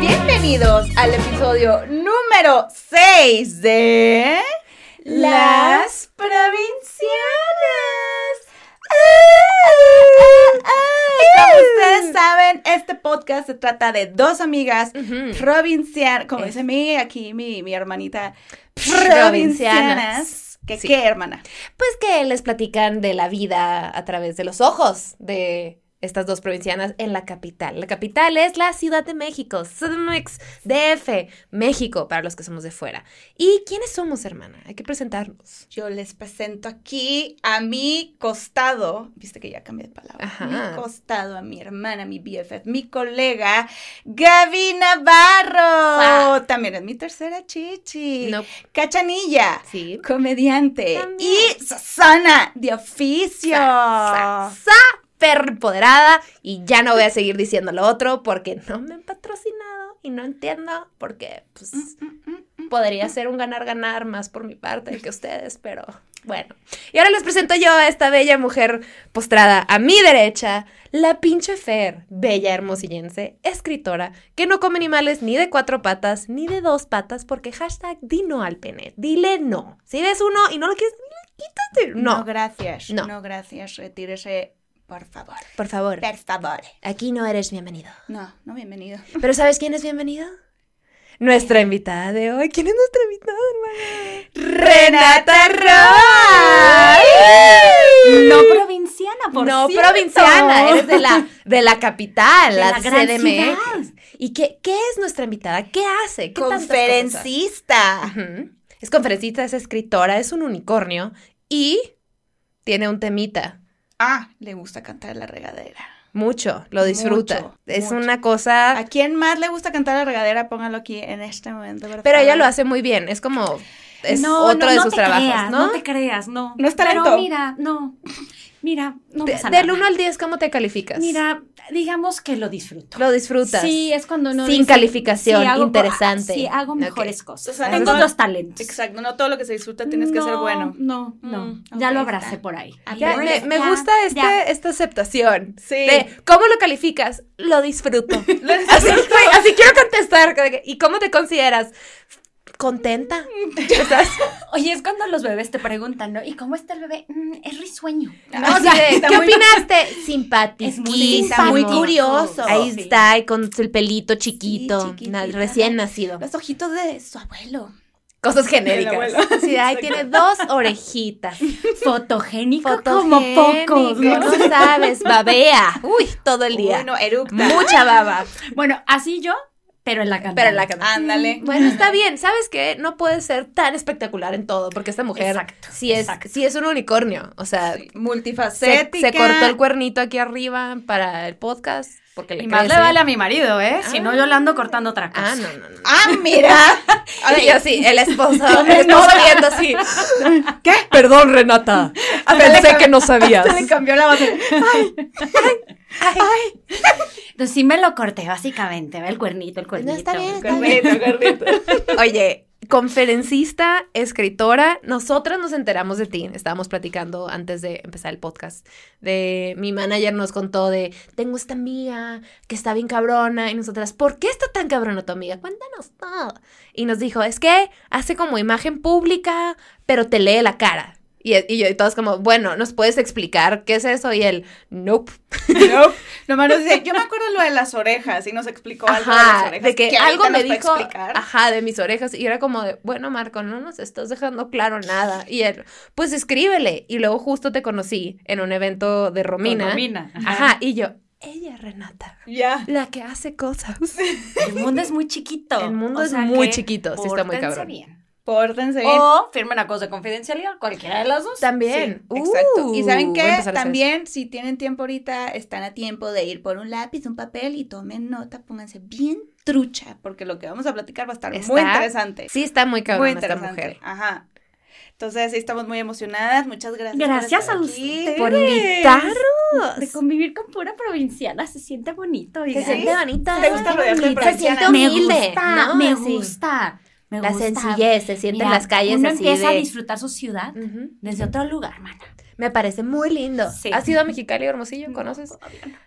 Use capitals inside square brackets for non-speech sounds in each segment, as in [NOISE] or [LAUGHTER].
Bienvenidos al episodio número 6 de Las Provincianas. Como ustedes saben, este podcast se trata de dos amigas provincianas, como dice mi, aquí mi, mi hermanita, provincianas. ¿Qué, Sí. ¿Qué, hermana? Pues que les platican de la vida a través de los ojos de estas dos provincianas en la capital. La capital es la Ciudad de México, CDMX, DF, México, para los que somos de fuera. ¿Y quiénes somos, hermana? Hay que presentarnos. Yo les presento aquí a mi costado, viste que ya cambié de palabra, Ajá. mi costado, a mi hermana, mi BFF, mi colega, Gaby Navarro. También es mi tercera chichi. No. Cachanilla. Sí. Comediante. También. Y Susana, de oficio. Sa, sa, empoderada y ya no voy a seguir diciendo lo otro porque no me han patrocinado y no entiendo porque pues podría ser un ganar-ganar más por mi parte que ustedes, pero bueno. Y ahora les presento yo a esta bella mujer postrada a mi derecha, la pinche Fer, bella hermosillense, escritora, que no come animales ni de cuatro patas ni de dos patas porque hashtag di no al pene, dile no. Si ves uno y no lo quieres, quítate. No, No, gracias. No. No. gracias. Retírese, por favor. por favor. Por favor. Aquí no eres bienvenido. No, no, bienvenido. [LAUGHS] Pero ¿sabes quién es bienvenido? Nuestra invitada de hoy. ¿Quién es nuestra invitada, hermana? Renata Roy. No provinciana, por no cierto. provinciana, eres de la, de la capital, De la, la gran CDMX. ciudad. ¿Y qué, qué es nuestra invitada? ¿Qué hace? ¿Qué tantas cosas Conferencista. Es conferencista, es escritora, es un unicornio y tiene un temita. Ah, le gusta cantar la regadera. Mucho, lo disfruta. Mucho, es mucho. una cosa... ¿A quién más le gusta cantar la regadera? Póngalo aquí en este momento. por Pero ella lo hace muy bien, es como... Es no, otro no, de no sus te trabajos, creas, ¿no? No te creas, no. No es talento. Pero mira, no. Mira, no De- pasa del nada. 1 al 10, ¿cómo te calificas? Mira, digamos que lo disfruto. Lo disfrutas. Sí, es cuando no Sin calificación, hago- interesante. Sí, hago mejores cosas. O sea, Tengo no- dos talentos. Exacto, no todo lo que se disfruta tienes que ser No, bueno. No, no. Mm, ya lo está. abracé por ahí. Ah, Ya, me, eso, me ya, gusta este, ya. esta aceptación. Sí. De, ¿Cómo lo calificas? Lo disfruto. [LAUGHS] así, güey, así quiero contestar. ¿Y cómo te consideras? ¿Contenta? ¿Estás? Oye, es cuando los bebés te preguntan, ¿no? ¿Y cómo está el bebé? "Mm, es risueño. No, así de, está ¿Qué muy- opinaste? [LAUGHS] Simpatiquísimo. muy simpático. curioso. Ahí Sí. está, y con el pelito chiquito, recién nacido. Los ojitos de su abuelo. Cosas genéricas. [LAUGHS] Sí, ahí tiene dos orejitas. [LAUGHS] Fotogénico como pocos, ¿no? no sabes, babea. Uy, todo el día. Bueno, eructa. Mucha baba. Bueno, así yo, pero en la cantante. Pero en la cama. Ándale. Bueno, está bien. ¿Sabes qué? No puede ser tan espectacular en todo, porque esta mujer Exacto, sí es, exacto. sí es un unicornio. O sea, Sí, se, Multifacética. se cortó el cuernito aquí arriba para el podcast, porque le Y más le vale a mi marido, ¿eh? Si Ah. no, yo le ando cortando otra cosa. Ah, no, no, no. Ah, mira. A ver, Y yo sí, el esposo, [LAUGHS] el esposo viendo así. [LAUGHS] ¿Qué? Perdón, Renata. Pensé que no sabías. Se le cambió la base. Entonces sí me lo corté, básicamente. Ve el cuernito, el cuernito. está bien, está Carnito, carnito. [LAUGHS] Oye, conferencista, escritora, nosotras nos enteramos de ti. Estábamos platicando antes de empezar el podcast. De mi manager nos contó de tengo esta amiga que está bien cabrona. Y nosotras, ¿por qué está tan cabrona tu amiga? Cuéntanos todo. Y nos dijo, es que hace como imagen pública, pero te lee la cara. Y, y yo, y todos como, bueno, ¿nos puedes explicar qué es eso? Y él, nope. [LAUGHS] No, nomás nos dice, yo me acuerdo lo de las orejas y nos explicó algo de las orejas. de que, algo me dijo, ajá, de mis orejas, y era como de, bueno, Marco, no nos estás dejando claro nada, y él, pues escríbele, y luego justo te conocí en un evento de Con Romina, Romina. ajá, y yo, ella Renata, Ya. la que hace cosas, [LAUGHS] El mundo es muy chiquito. el mundo O es muy chiquito, sí está muy cabrón. bien. Pórtense bien. O firmen acuerdos de confidencialidad, cualquiera de las dos. También, Sí, exacto. y Uh, saben voy a qué, también si tienen tiempo ahorita, están a tiempo de ir por un lápiz, un papel y tomen nota, pónganse bien trucha, porque lo que vamos a platicar va a estar muy interesante. Sí está muy cabrón muy esta interesante. mujer. Ajá. Entonces, sí, estamos muy emocionadas. Muchas gracias. por Gracias estar a ustedes. Por invitarnos. De convivir con pura provinciana se siente bonito. Se siente bonita. ¿Te gusta rodearte de Se siente Me humilde. gusta, ¿no? me Sí. gusta. Me La gusta. sencillez, se siente en las calles Uno así empieza a de- disfrutar su ciudad desde otro lugar, mana. Me parece muy lindo. Sí. ¿Has ido a Mexicali, Hermosillo? ¿Conoces?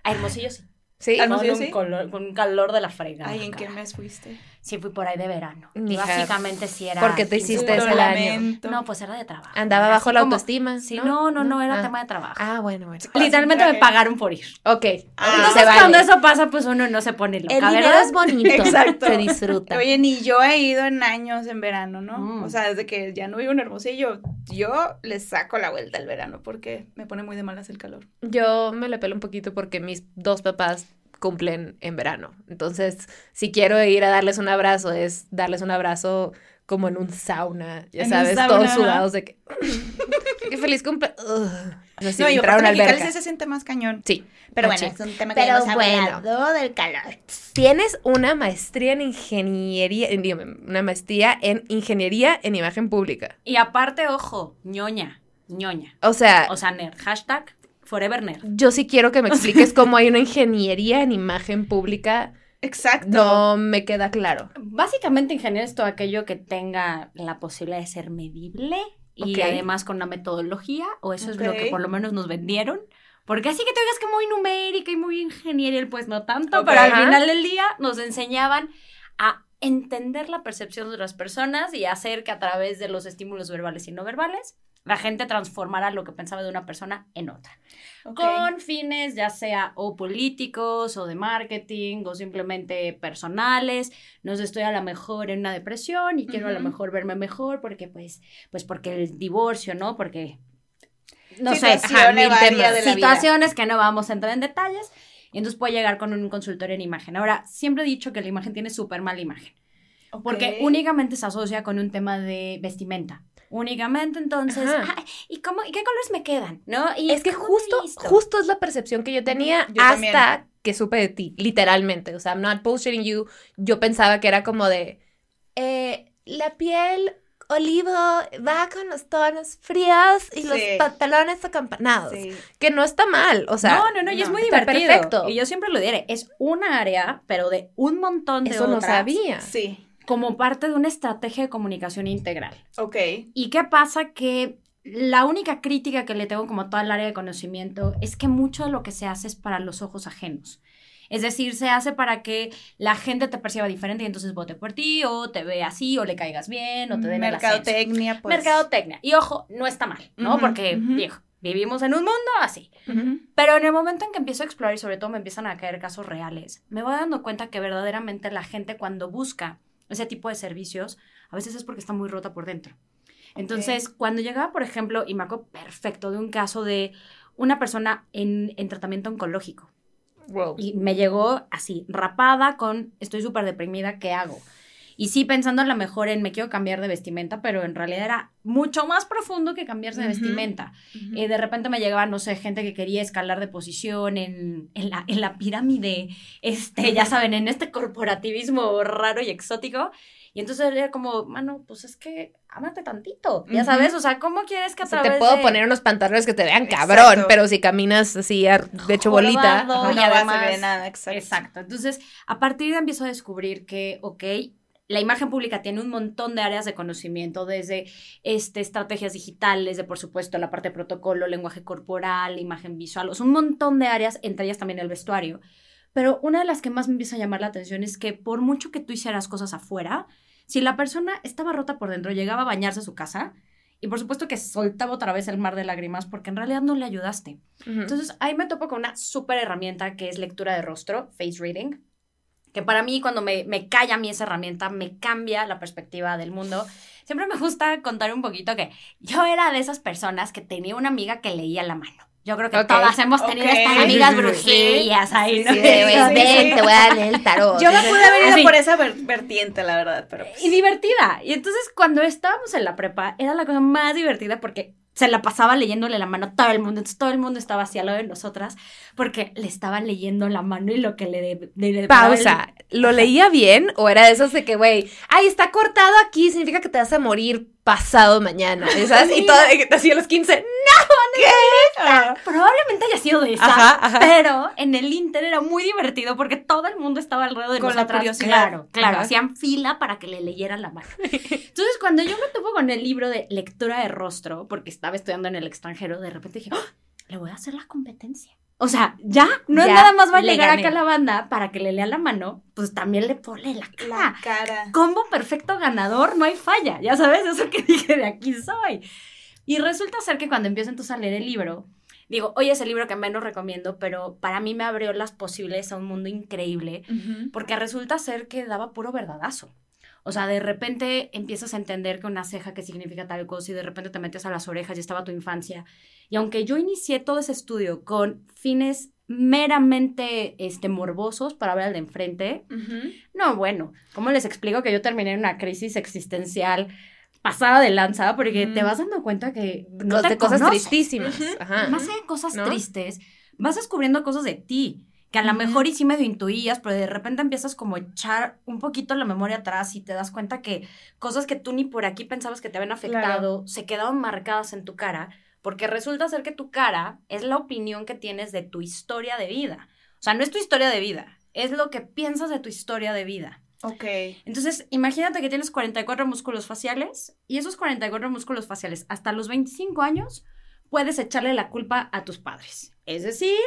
A Hermosillo sí. Sí. Hermosillo, con, un sí. color- con un calor de la fregada. Ay, ¿en qué mes fuiste? Sí, fui por ahí de verano. Y Mija, básicamente sí era. ¿por qué te 15 hiciste ese año? No, pues era de trabajo. Andaba bajo la como- autoestima. Sí, no, no, no, era Ah. tema de trabajo. Ah, bueno, bueno. Literalmente me pagaron por ir. Ok. Ah, Entonces, cuando eso pasa, pues uno no se pone loca, El dinero ¿verdad? es bonito. [LAUGHS] Exacto. Se disfruta. Oye, ni yo he ido en años en verano, ¿no? Mm. O sea, desde que ya no vivo en Hermosillo, yo le saco la vuelta al verano porque me pone muy de malas el calor. Yo me le pelo un poquito porque mis dos papás cumplen en verano. Entonces, si quiero ir a darles un abrazo, es darles un abrazo como en un sauna, ya En sabes, sauna, todos sudados de que... [LAUGHS] ¡Qué feliz cumple! Ugh. No sé no, y entraron aparte a Mexicali alberca. sí se siente más cañón. Sí. Pero bueno, es un tema que Pero hemos bueno. hablado del calor. Tienes una maestría en ingeniería, en- dígame, una maestría en ingeniería en imagen pública. Y aparte, ojo, ñoña, ñoña. O sea, O sea, nerd. Hashtag forever nerd. yo sí quiero que me expliques cómo hay una ingeniería en imagen pública. Exacto. No me queda claro. Básicamente, ingeniero es todo aquello que tenga la posibilidad de ser medible y además con una metodología, o eso es lo que por lo menos nos vendieron. Porque así que te digas que muy numérica y muy ingeniería, pues no tanto, Ok. pero al final del día nos enseñaban a entender la percepción de las personas y hacer que a través de los estímulos verbales y no verbales la gente transformara lo que pensaba de una persona en otra. Con fines ya sea o políticos o de marketing o simplemente personales. No sé, estoy a lo mejor en una depresión y quiero a lo mejor verme mejor porque pues, pues porque el divorcio, ¿no? Porque, no sé, Situaciones ajá, mil temas. vida. que no vamos a entrar en detalles. Y entonces puedo llegar con un consultorio en imagen. Ahora, siempre he dicho que la imagen tiene súper mala imagen. Porque Ok. únicamente se asocia con un tema de vestimenta. Únicamente, entonces, Ajá. "Ay, ¿y cómo, y qué colores me quedan? ¿No? Y Es que ¿cómo me justo, visto?". justo es la percepción que yo tenía Yo hasta también. que supe de ti, literalmente. O sea, I'm not bullshitting you. Yo pensaba que era como de eh, la piel olivo va con los tonos fríos y los pantalones acampanados. Sí. Que no está mal. O sea, no, no, no, y es no, muy divertido. perfecto. Y yo siempre lo diré, es una área, pero de un montón de eso no otras, sabía. Sí. Como parte de una estrategia de comunicación integral. Ok. ¿Y qué pasa? Que la única crítica que le tengo como a toda el área de conocimiento es que mucho de lo que se hace es para los ojos ajenos. Es decir, se hace para que la gente te perciba diferente y entonces vote por ti, o te ve así, o le caigas bien, o te den el. Mercadotecnia, pues. Mercadotecnia. Y ojo, no está mal, ¿no? Porque, viejo, vivimos en un mundo así. Pero en el momento en que empiezo a explorar y sobre todo me empiezan a caer casos reales, me voy dando cuenta que verdaderamente la gente cuando busca ese tipo de servicios, a veces es porque está muy rota por dentro. Entonces, cuando llegaba, por ejemplo, y me acuerdo perfecto de un caso de una persona en, en tratamiento oncológico, Wow. y me llegó así, rapada con, estoy súper deprimida, ¿qué hago? Y sí, pensando a lo mejor en me quiero cambiar de vestimenta, pero en realidad era mucho más profundo que cambiarse de Ujú. vestimenta. Ujú. Eh, de repente me llegaba, no sé, gente que quería escalar de posición en, en la, en la pirámide, este, ya saben, en este corporativismo raro y exótico. Y entonces era como, mano, pues es que ámate tantito, ya sabes, o sea, ¿cómo quieres que a O sea, través te puedo de- poner unos pantalones que te vean Exacto. cabrón, pero si caminas así ar- de hecho bolita. Ajá. y no vas a además- ver nada, exacto. Exacto. Entonces, a partir de ahí empiezo a descubrir que, ok, la imagen pública tiene un montón de áreas de conocimiento, desde este, estrategias digitales, de por supuesto la parte de protocolo, lenguaje corporal, imagen visual, o sea, un montón de áreas, entre ellas también el vestuario. Pero una de las que más me empieza a llamar la atención es que por mucho que tú hicieras cosas afuera, si la persona estaba rota por dentro, llegaba a bañarse a su casa, y por supuesto que soltaba otra vez el mar de lágrimas porque en realidad no le ayudaste. Entonces ahí me topo con una súper herramienta que es lectura de rostro, face reading, que para mí cuando me, me cae a mí esa herramienta, me cambia la perspectiva del mundo. Siempre me gusta contar un poquito que yo era de esas personas que tenía una amiga que leía la mano. Yo creo que Ok, todas hemos tenido estas amigas brujillas ahí, ¿no? Sí, Sí, sí. te voy a leer el tarot. Yo me pude haber ido por esa ver- vertiente, la verdad, pero pues, Y divertida. Y entonces cuando estábamos en la prepa, era la cosa más divertida porque se la pasaba leyéndole la mano a todo el mundo. Entonces todo el mundo estaba así al lado de nosotras porque le estaban leyendo la mano y lo que le... de- Pausa. ¿Lo leía bien o era de esos de que, güey, ay, está cortado aquí, significa que te vas a morir pasado mañana? ¿Sabes? Y todo, así a los 15, no, Ah. Probablemente haya sido de esa, Ajá, ajá. pero en el Inter era muy divertido porque todo el mundo estaba alrededor de Con la curiosidad. Claro, claro, Ajá. hacían fila para que le leyeran la mano. [LAUGHS] Entonces, cuando yo me topo con el libro de lectura de rostro, porque estaba estudiando en el extranjero, de repente dije, ¡Ah! le voy a hacer la competencia. O sea, ya, no es nada más va a le llegar gané. acá a la banda para que le lea la mano, pues también le pone la cara. La cara. combo perfecto ganador, no hay falla. Ya sabes, eso que [LAUGHS] dije de aquí soy. Y resulta ser que cuando empiezo entonces a leer el libro, digo, oye, es el libro que menos recomiendo, pero para mí me abrió las posibilidades a un mundo increíble, porque resulta ser que daba puro verdadazo. O sea, de repente empiezas a entender que una ceja que significa tal cosa y de repente te metes a las orejas y estaba tu infancia. Y aunque yo inicié todo ese estudio con fines meramente este, morbosos para ver al de enfrente, no, bueno, ¿cómo les explico que yo terminé en una crisis existencial pasada de lanza? Porque te vas dando cuenta que no te de cosas conoces. tristísimas. Ajá. Más allá de cosas ¿No? tristes, vas descubriendo cosas de ti. Que a lo mejor y sí medio intuías, pero de repente empiezas como a echar un poquito la memoria atrás y te das cuenta que cosas que tú ni por aquí pensabas que te habían afectado se quedaron marcadas en tu cara, porque resulta ser que tu cara es la opinión que tienes de tu historia de vida. O sea, no es tu historia de vida, es lo que piensas de tu historia de vida. Ok. Entonces, imagínate que tienes 44 músculos faciales y esos 44 músculos faciales hasta los 25 años puedes echarle la culpa a tus padres. Es decir,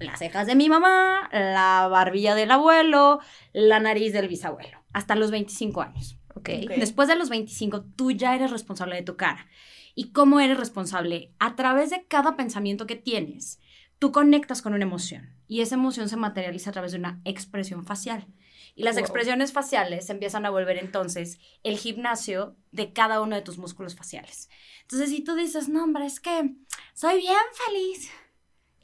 las cejas de mi mamá, la barbilla del abuelo, la nariz del bisabuelo, hasta los 25 años. Ok. Ok. Después de los 25, tú ya eres responsable de tu cara. ¿Y cómo eres responsable? A través de cada pensamiento que tienes, tú conectas con una emoción y esa emoción se materializa a través de una expresión facial. Y las Wow. expresiones faciales se empiezan a volver entonces el gimnasio de cada uno de tus músculos faciales. Entonces, si tú dices, no, hombre, es que soy bien feliz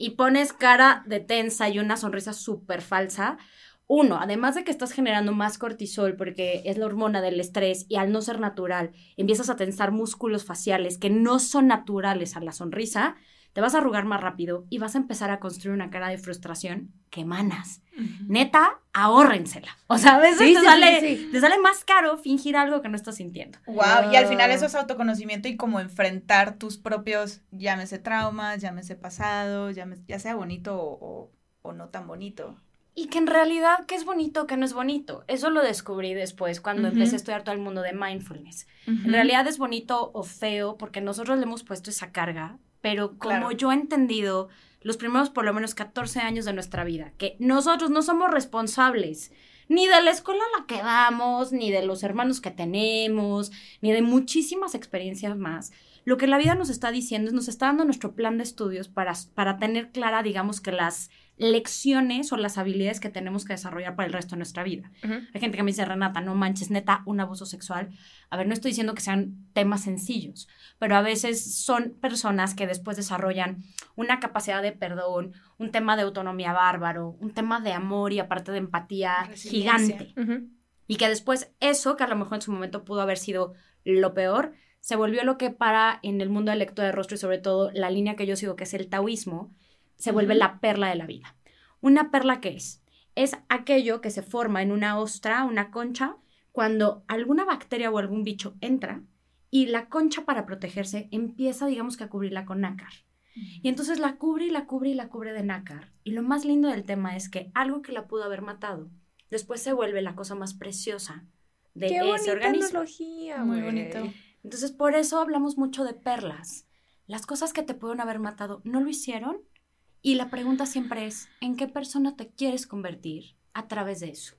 y pones cara de tensa y una sonrisa súper falsa, uno, además de que estás generando más cortisol porque es la hormona del estrés y al no ser natural, empiezas a tensar músculos faciales que no son naturales a la sonrisa, te vas a arrugar más rápido y vas a empezar a construir una cara de frustración que emanas. Neta, ahórrensela. O sea, a veces Sí, te, sí, sale, sí, te sale más caro fingir algo que no estás sintiendo. Wow, y al final Ah. eso es autoconocimiento y como enfrentar tus propios, llámese traumas, llámese pasado, llámese- ya sea bonito o, o- o no tan bonito. Y que en realidad, ¿qué es bonito, qué no es bonito? Eso lo descubrí después cuando empecé a estudiar todo el mundo de mindfulness. En realidad es bonito o feo porque nosotros le hemos puesto esa carga, pero como Claro. yo he entendido los primeros por lo menos 14 años de nuestra vida, que nosotros no somos responsables ni de la escuela a la que vamos, ni de los hermanos que tenemos, ni de muchísimas experiencias más. Lo que la vida nos está diciendo es, nos está dando nuestro plan de estudios para, para tener clara, digamos que las lecciones o las habilidades que tenemos que desarrollar para el resto de nuestra vida. Hay gente que me dice, Renata, no manches, neta, un abuso sexual. A ver, no estoy diciendo que sean temas sencillos, pero a veces son personas que después desarrollan una capacidad de perdón, un tema de autonomía bárbaro, un tema de amor y aparte de empatía gigante. Y que después eso, que a lo mejor en su momento pudo haber sido lo peor, se volvió lo que para en el mundo del lector de rostro y sobre todo la línea que yo sigo, que es el taoísmo, se vuelve la perla de la vida. ¿Una perla qué es? Es aquello que se forma en una ostra, una concha, cuando alguna bacteria o algún bicho entra y la concha para protegerse empieza, digamos que a cubrirla con nácar. Y entonces la cubre y la cubre y la cubre de nácar. Y lo más lindo del tema es que algo que la pudo haber matado, después se vuelve la cosa más preciosa de Qué ese organismo. analogía, Muy bonito. Entonces, por eso hablamos mucho de perlas. Las cosas que te pueden haber matado no lo hicieron. Y la pregunta siempre es, ¿en qué persona te quieres convertir a través de eso?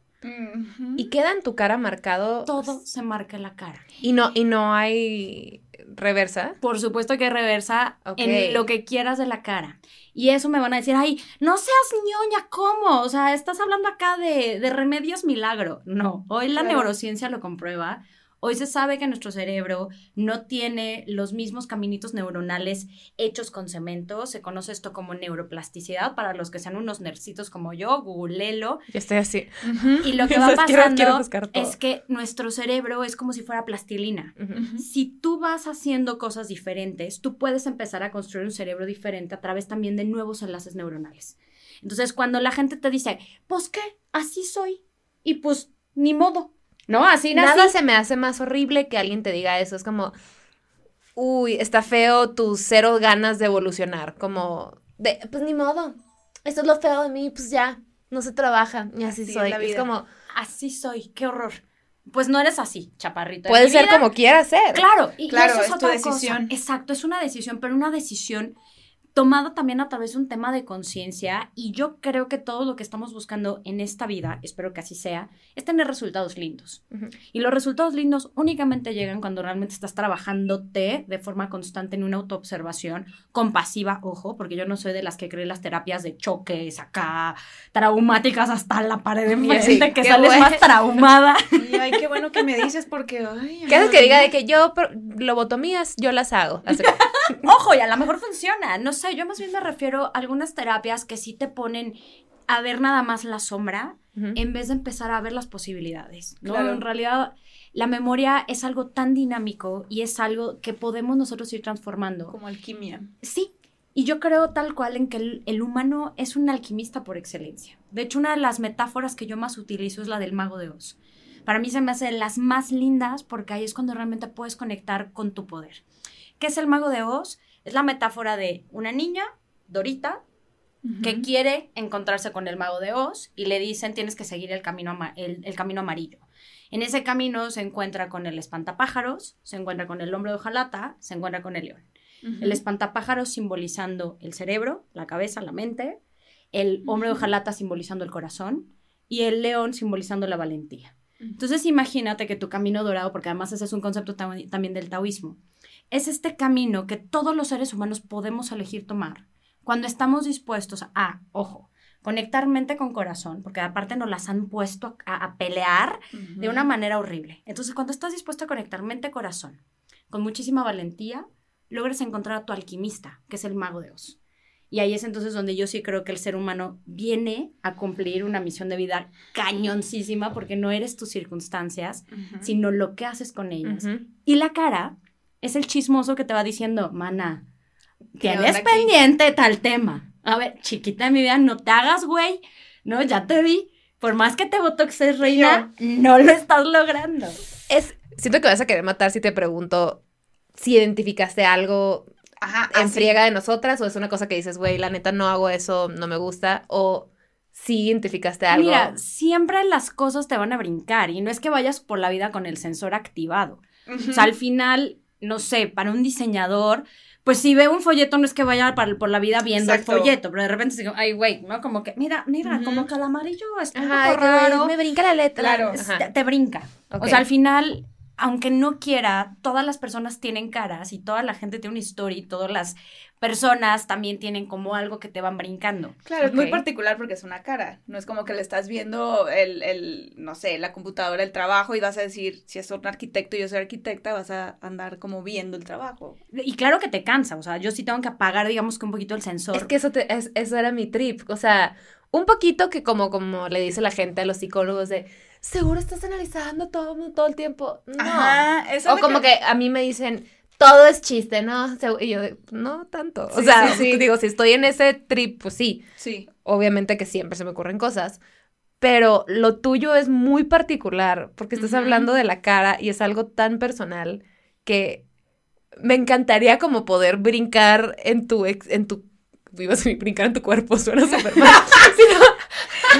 Y queda en tu cara marcado. Todo se marca en la cara. Y no, y no hay reversa. Por supuesto que reversa en lo que quieras de la cara. Y eso me van a decir, ay, no seas ñoña, ¿cómo? O sea, estás hablando acá de, de remedios milagro. No, hoy la Claro. neurociencia lo comprueba. Hoy se sabe que nuestro cerebro no tiene los mismos caminitos neuronales hechos con cemento. Se conoce esto como neuroplasticidad. Para los que sean unos nercitos como yo, googlelo. Yo estoy así. Y lo [LAUGHS] que va pasando quiero es que nuestro cerebro es como si fuera plastilina. Si tú vas haciendo cosas diferentes, tú puedes empezar a construir un cerebro diferente a través también de nuevos enlaces neuronales. Entonces, cuando la gente te dice, pues qué, así soy, y pues ni modo, ¿no? Así nací. Nada se me hace más horrible que alguien te diga eso. Es como, uy, está feo tus cero ganas de evolucionar, como de, pues ni modo, esto es lo feo de mí, pues ya, no se trabaja, y así, Así es soy. Es, como, Así soy, qué horror. Pues no eres así, chaparrito. de puede ser vida. como quieras ser. Claro, y, y Claro, eso es, es tu otra decisión. cosa. Exacto, es una decisión, pero una decisión tomada también a través de un tema de conciencia y yo creo que todo lo que estamos buscando en esta vida, espero que así sea, es tener resultados lindos. Ujú. Y los resultados lindos únicamente llegan cuando realmente estás trabajándote de forma constante en una autoobservación compasiva, ojo, porque yo no soy de las que cree las terapias de choques acá, traumáticas hasta la pared de enfrente, Sí, que qué sales bueno. más traumada. [LAUGHS] Y ay, qué bueno que me dices porque, ay. ¿Qué haces que diga de que yo, lobotomías, yo las hago? Así- [LAUGHS] Ojo, y a lo mejor funciona. No sé, yo más bien me refiero a algunas terapias que sí te ponen a ver nada más la sombra en vez de empezar a ver las posibilidades. ¿no? Claro. En realidad, la memoria es algo tan dinámico y es algo que podemos nosotros ir transformando. Como alquimia. Sí, y yo creo tal cual en que el, el humano es un alquimista por excelencia. De hecho, una de las metáforas que yo más utilizo es la del mago de Oz. Para mí se me hace de las más lindas porque ahí es cuando realmente puedes conectar con tu poder. ¿Qué es el mago de Oz? Es la metáfora de una niña, Dorita, que quiere encontrarse con el mago de Oz y le dicen tienes que seguir el camino, el, el camino amarillo. En ese camino se encuentra con el espantapájaros, se encuentra con el hombre de hojalata, se encuentra con el león. El espantapájaros simbolizando el cerebro, la cabeza, la mente, el hombre de hojalata simbolizando el corazón y el león simbolizando la valentía. Entonces imagínate que tu camino dorado, porque además ese es un concepto tam- también del taoísmo, es este camino que todos los seres humanos podemos elegir tomar cuando estamos dispuestos a, ojo, conectar mente con corazón, porque aparte nos las han puesto a, a pelear de una manera horrible. Entonces, cuando estás dispuesto a conectar mente-corazón con muchísima valentía, logras encontrar a tu alquimista, que es el mago de Oz. Y ahí es entonces donde yo sí creo que el ser humano viene a cumplir una misión de vida cañoncísima, porque no eres tus circunstancias, sino lo que haces con ellas. Y la cara es el chismoso que te va diciendo, mana, ¿Qué tienes aquí? pendiente tal tema. A ver, chiquita de mi vida, no te hagas, güey. No, ya te vi. Por más que te botoxes, reina, no lo estás logrando. Es, siento que vas a querer matar si te pregunto si identificaste algo Ajá, en así. friega de nosotras o es una cosa que dices, güey, la neta no hago eso, no me gusta, o si identificaste algo. Mira, siempre las cosas te van a brincar y no es que vayas por la vida con el sensor activado. O sea, al final, no sé, para un diseñador, pues si ve un folleto no es que vaya para- por la vida viendo Exacto. el folleto, pero de repente se dice, ay, güey, ¿no? Como que, mira, mira, como que el amarillo está un Ajá, poco raro. me brinca la letra. Claro. Te, te brinca. O sea, al final, aunque no quiera, todas las personas tienen caras y toda la gente tiene una historia y todas las personas también tienen como algo que te van brincando. Claro, es muy particular porque es una cara. No es como que le estás viendo el, el, no sé, la computadora, el trabajo y vas a decir, si es un arquitecto y yo soy arquitecta, vas a andar como viendo el trabajo. Y claro que te cansa, o sea, yo sí tengo que apagar, digamos que un poquito el sensor. Es que eso, te- es- eso era mi trip. O sea, un poquito que como, como le dice la gente a los psicólogos de, seguro estás analizando todo, todo el tiempo. No. Ajá, eso o como que... a mí me dicen, todo es chiste, ¿no? Y yo, no tanto. o sea, sí, sí. [LAUGHS] digo, si estoy en ese trip, pues sí. Sí. Obviamente que siempre se me ocurren cosas. Pero lo tuyo es muy particular porque estás hablando de la cara y es algo tan personal que me encantaría como poder brincar en tu ex, en tu ibas a brincar en tu cuerpo, [LAUGHS] suena súper mal. [LAUGHS]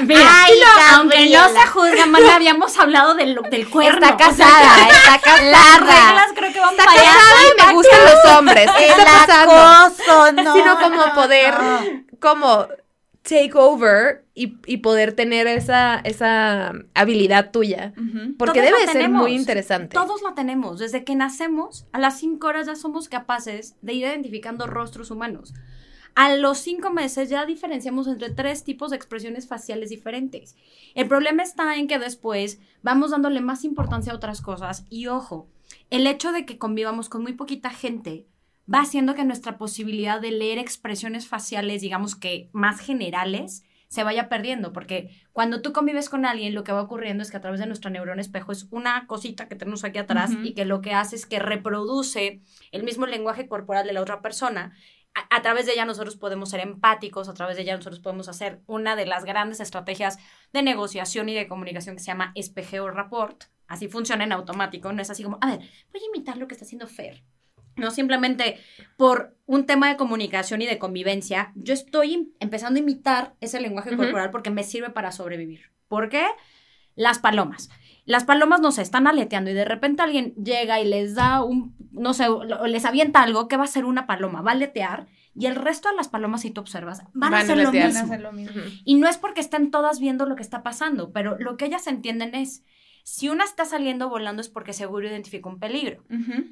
Mira, Ay, aunque no se juzga, man, habíamos hablado del, del cuerno. Está o sea, casada, [LAUGHS] está casada. las reglas creo que van Está para allá. casada y me gustan los hombres. ¿Qué está pasando? no. Sino como no, poder, no. como take over y, y poder tener esa, esa habilidad tuya. Porque Todos debe ser tenemos. muy interesante. Todos la tenemos. Desde que nacemos, a las cinco horas ya somos capaces de ir identificando rostros humanos. A los cinco meses ya diferenciamos entre tres tipos de expresiones faciales diferentes. El problema está en que después vamos dándole más importancia a otras cosas y ojo, el hecho de que convivamos con muy poquita gente va haciendo que nuestra posibilidad de leer expresiones faciales, digamos que más generales, se vaya perdiendo, porque cuando tú convives con alguien, lo que va ocurriendo es que a través de nuestro neurón espejo es una cosita que tenemos aquí atrás y que lo que hace es que reproduce el mismo lenguaje corporal de la otra persona. A, a través de ella nosotros podemos ser empáticos, a través de ella nosotros podemos hacer una de las grandes estrategias de negociación y de comunicación que se llama espejeo rapport. Así funciona en automático, no es así como, a ver, voy a imitar lo que está haciendo Fer. no simplemente por un tema de comunicación y de convivencia, yo estoy empezando a imitar ese lenguaje corporal porque me sirve para sobrevivir. ¿Por qué? Las palomas. Las palomas, no sé, están aleteando y de repente alguien llega y les da un, no sé, les avienta algo, ¿qué va a hacer una paloma? Va a aletear y el resto de las palomas, si tú observas, van, Van a hacer lo. Van a mismo. hacer lo mismo. Y no es porque estén todas viendo lo que está pasando, pero lo que ellas entienden es, si una está saliendo volando es porque seguro identificó un peligro.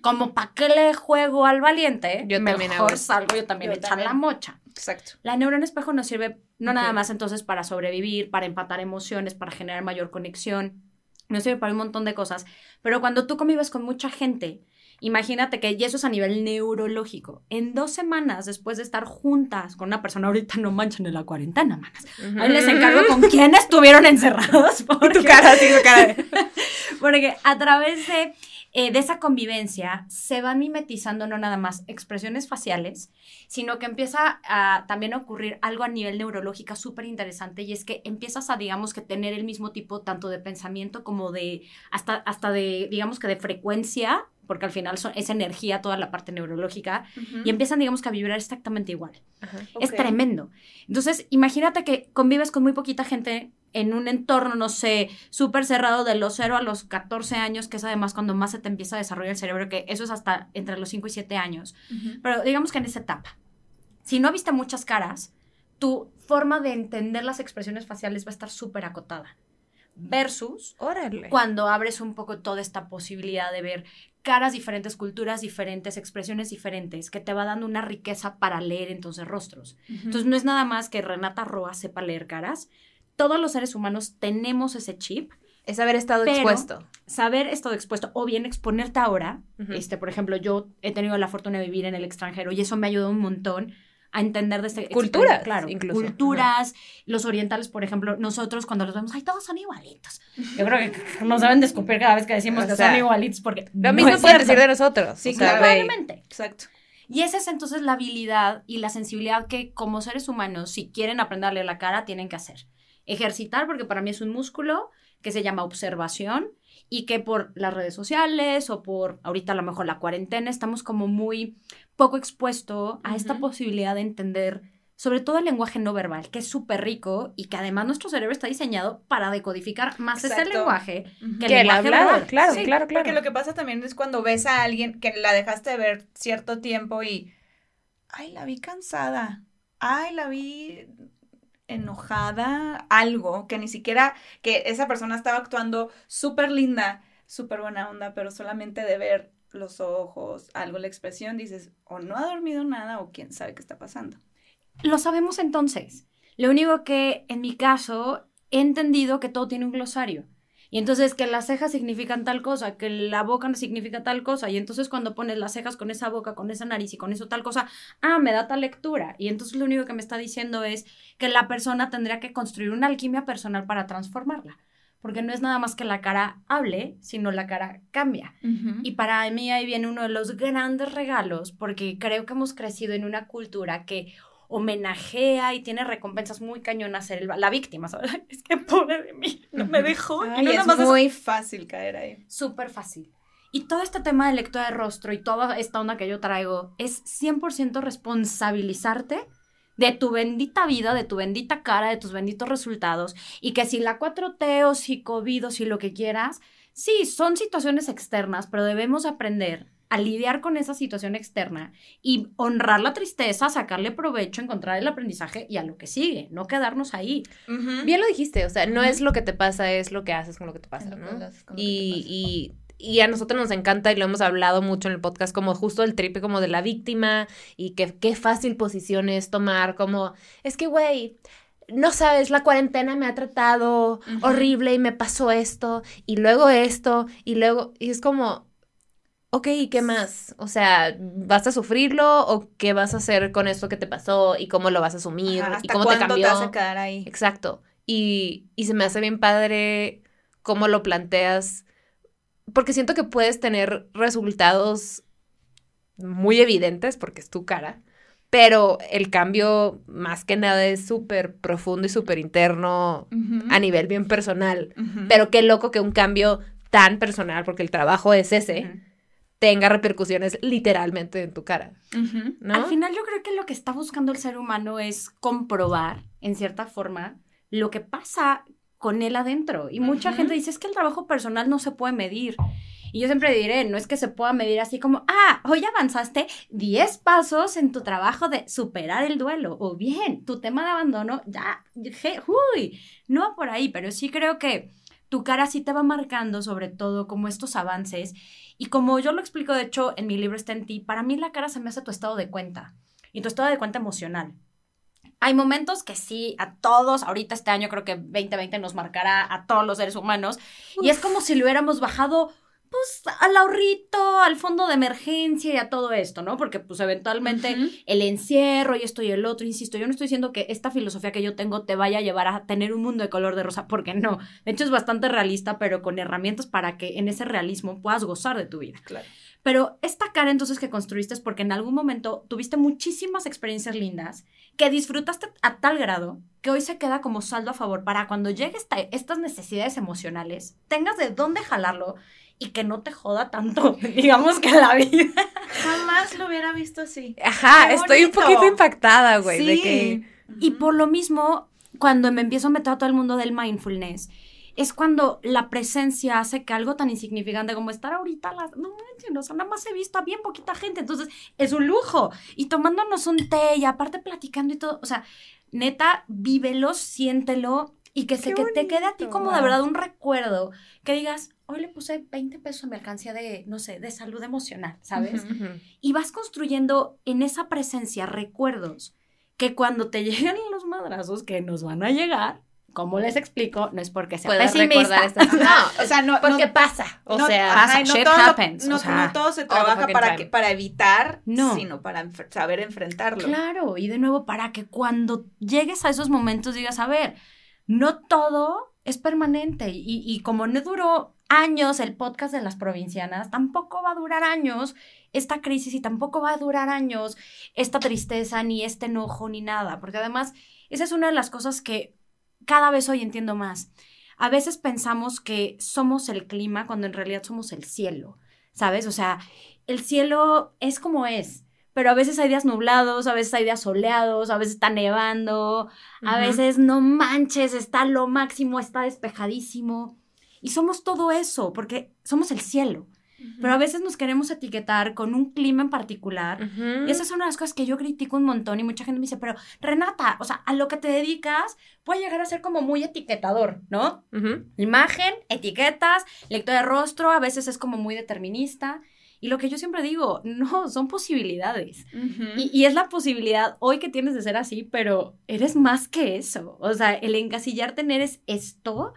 Como para qué le juego al valiente, Yo también mejor eso. salgo yo también echar también. la mocha. Exacto. La neurona espejo nos sirve no nada más entonces para sobrevivir, para empatar emociones, para generar mayor conexión, nos sirve para un montón de cosas, pero cuando tú convives con mucha gente, imagínate que, y eso es a nivel neurológico, en dos semanas después de estar juntas con una persona, ahorita no manchen en la cuarentena, manas. Ahí les encargo con quién estuvieron encerrados. [LAUGHS] Porque, Tu cara, sí, tu cara. [LAUGHS] porque a través de, eh, de esa convivencia se van mimetizando no nada más expresiones faciales, sino que empieza a también a ocurrir algo a nivel neurológico súper interesante y es que empiezas a, digamos, que tener el mismo tipo tanto de pensamiento como de, hasta, hasta de, digamos que de frecuencia, porque al final son- es energía toda la parte neurológica, y empiezan, digamos, que a vibrar exactamente igual. Es tremendo. Entonces, imagínate que convives con muy poquita gente en un entorno, no sé, súper cerrado de los 0 a los 14 años, que es además cuando más se te empieza a desarrollar el cerebro, que eso es hasta entre los 5 y 7 años. Pero digamos que en esa etapa, si no viste muchas caras, tu forma de entender las expresiones faciales va a estar súper acotada. Versus Órale. cuando abres un poco toda esta posibilidad de ver caras diferentes, culturas diferentes, expresiones diferentes, que te va dando una riqueza para leer entonces rostros. Entonces no es nada más que Renata Roa sepa leer caras. Todos los seres humanos tenemos ese chip. Es haber estado Pero- expuesto. Saber estado expuesto o bien exponerte ahora. Este, por ejemplo, yo he tenido la fortuna de vivir en el extranjero y eso me ayudado un montón a entender de este Culturas, claro, incluso. culturas, los orientales, por ejemplo, nosotros cuando los vemos, ay, todos son igualitos. Yo creo que nos deben de escupir cada vez que decimos O que sea, son igualitos porque Lo no mismo pueden decir de nosotros. Sí, claro. Probablemente. Exacto. Y esa es entonces la habilidad y la sensibilidad que como seres humanos, si quieren aprender a leer la cara, tienen que hacer. Ejercitar, porque para mí es un músculo que se llama observación y que por las redes sociales o por ahorita a lo mejor la cuarentena estamos como muy poco expuesto a esta posibilidad de entender sobre todo el lenguaje no verbal, que es súper rico y que además nuestro cerebro está diseñado para decodificar más ese Exacto. lenguaje Ujú. que Que el lenguaje hablado, verbal. claro, Sí, claro, claro. Porque lo que pasa también es cuando ves a alguien que la dejaste de ver cierto tiempo y, ay, la vi cansada, ay, la vi enojada, algo que ni siquiera, que esa persona estaba actuando súper linda, súper buena onda, pero solamente de ver los ojos, algo, la expresión, dices, o no ha dormido nada o quién sabe qué está pasando. Lo sabemos entonces. Lo único que en mi caso he entendido que todo tiene un glosario. Y entonces que las cejas significan tal cosa, que la boca no significa tal cosa. Y entonces cuando pones las cejas con esa boca, con esa nariz y con eso tal cosa, ah, me da tal lectura. Y entonces lo único que me está diciendo es que la persona tendría que construir una alquimia personal para transformarla. Porque no es nada más que la cara hable, sino la cara cambia. Y para mí ahí viene uno de los grandes regalos, porque creo que hemos crecido en una cultura que homenajea y tiene recompensas muy cañonas ser el- la víctima, ¿sabes? [LAUGHS] Es que pobre de mí, no me dejó. y nada más es muy fácil caer ahí. súper fácil. Y todo este tema de lectura de rostro y toda esta onda que yo traigo es 100% responsabilizarte de tu bendita vida, de tu bendita cara, de tus benditos resultados. Y que si la 4T o si COVID o si lo que quieras, sí, son situaciones externas, pero debemos aprender a lidiar con esa situación externa y honrar la tristeza, sacarle provecho, encontrar el aprendizaje y a lo que sigue, no quedarnos ahí. Bien lo dijiste, o sea, no es lo que te pasa, es lo que haces con lo que te pasa, ¿no? que haces con lo que te Y, y, y a nosotros nos encanta y lo hemos hablado mucho en el podcast, como justo el tripe como de la víctima y que qué fácil posición es tomar, como, es que, güey, no sabes, la cuarentena me ha tratado horrible y me pasó esto y luego esto y luego, y es como... Ok, ¿y qué más? O sea, ¿vas a sufrirlo o qué vas a hacer con esto que te pasó y cómo lo vas a asumir Ajá, y ¿Hasta cómo te cambió? te vas a quedar ahí? Exacto. Y, y se me hace bien padre cómo lo planteas, porque siento que puedes tener resultados muy evidentes, porque es tu cara, pero el cambio más que nada es súper profundo y súper interno a nivel bien personal. Pero qué loco que un cambio tan personal, porque el trabajo es ese. Tenga repercusiones literalmente en tu cara. ¿no? Al final yo creo que lo que está buscando el ser humano es comprobar, en cierta forma, lo que pasa con él adentro. Y mucha gente dice, es que el trabajo personal no se puede medir. Y yo siempre diré, no es que se pueda medir así como, ah, hoy avanzaste 10 pasos en tu trabajo de superar el duelo. O bien, tu tema de abandono, ya, je- uy, no va por ahí, pero sí creo que tu cara sí te va marcando sobre todo como estos avances. Y como yo lo explico, de hecho, en mi libro está en ti, para mí la cara se me hace tu estado de cuenta y tu estado de cuenta emocional. Hay momentos que sí, a todos, ahorita este año creo que 2020 nos marcará a todos los seres humanos, y es como si lo hubiéramos bajado, pues, al ahorrito, al fondo de emergencia y a todo esto, ¿no? Porque, pues, eventualmente el encierro y esto y el otro, insisto, yo no estoy diciendo que esta filosofía que yo tengo te vaya a llevar a tener un mundo de color de rosa, porque no. De hecho, es bastante realista, pero con herramientas para que en ese realismo puedas gozar de tu vida. Claro. Pero esta cara entonces que construiste es porque en algún momento tuviste muchísimas experiencias lindas que disfrutaste a tal grado que hoy se queda como saldo a favor para cuando llegue esta- estas necesidades emocionales, tengas de dónde jalarlo y que no te joda tanto, [LAUGHS] digamos que la vida. Jamás lo hubiera visto así. Ajá, estoy un poquito impactada, güey, de Sí. que... Y por lo mismo, cuando me empiezo a meter a todo el mundo del mindfulness, es cuando la presencia hace que algo tan insignificante como estar ahorita, a las, no manches, o sea, nada más he visto a bien poquita gente, entonces es un lujo. Y tomándonos un té y aparte platicando y todo, o sea, neta, vívelo, siéntelo y que se que te quede a ti como de verdad un recuerdo, que digas, hoy le puse 20 pesos a mi alcancía de, no sé, de salud emocional, ¿sabes? Ujú. Ujú. y vas construyendo en esa presencia recuerdos que cuando te [LAUGHS] llegan los madrazos que nos van a llegar, como les explico, no es porque sea Puedas pesimista. estas... [LAUGHS] No, O sea, no, porque no- pasa, o no- sea... pasa, no shit todo happens, no, o sea, no todo se trabaja para, time. que, para evitar, No. sino para enf- saber enfrentarlo. Claro, y de nuevo, para que cuando llegues a esos momentos digas, a ver, no todo es permanente. Y, y como no duró años el podcast de las provincianas, tampoco va a durar años esta crisis y tampoco va a durar años esta tristeza, ni este enojo, ni nada. Porque además, esa es una de las cosas que cada vez hoy entiendo más. A veces pensamos que somos el clima cuando en realidad somos el cielo, ¿sabes? O sea, el cielo es como es. Pero a veces hay días nublados, a veces hay días soleados, a veces está nevando, a veces no manches, está lo máximo, está despejadísimo. Y somos todo eso, porque somos el cielo. Pero a veces nos queremos etiquetar con un clima en particular. Ujú. Y esas son las cosas que yo critico un montón y mucha gente me dice, pero Renata, o sea, a lo que te dedicas puede llegar a ser como muy etiquetador, ¿no? Ujú. Imagen, etiquetas, lectura de rostro, a veces es como muy determinista. Y lo que yo siempre digo, [LAUGHS] no, son posibilidades. Ujú. Y, y es la posibilidad hoy que tienes de ser así, pero eres más que eso. O sea, el encasillarte en eres esto,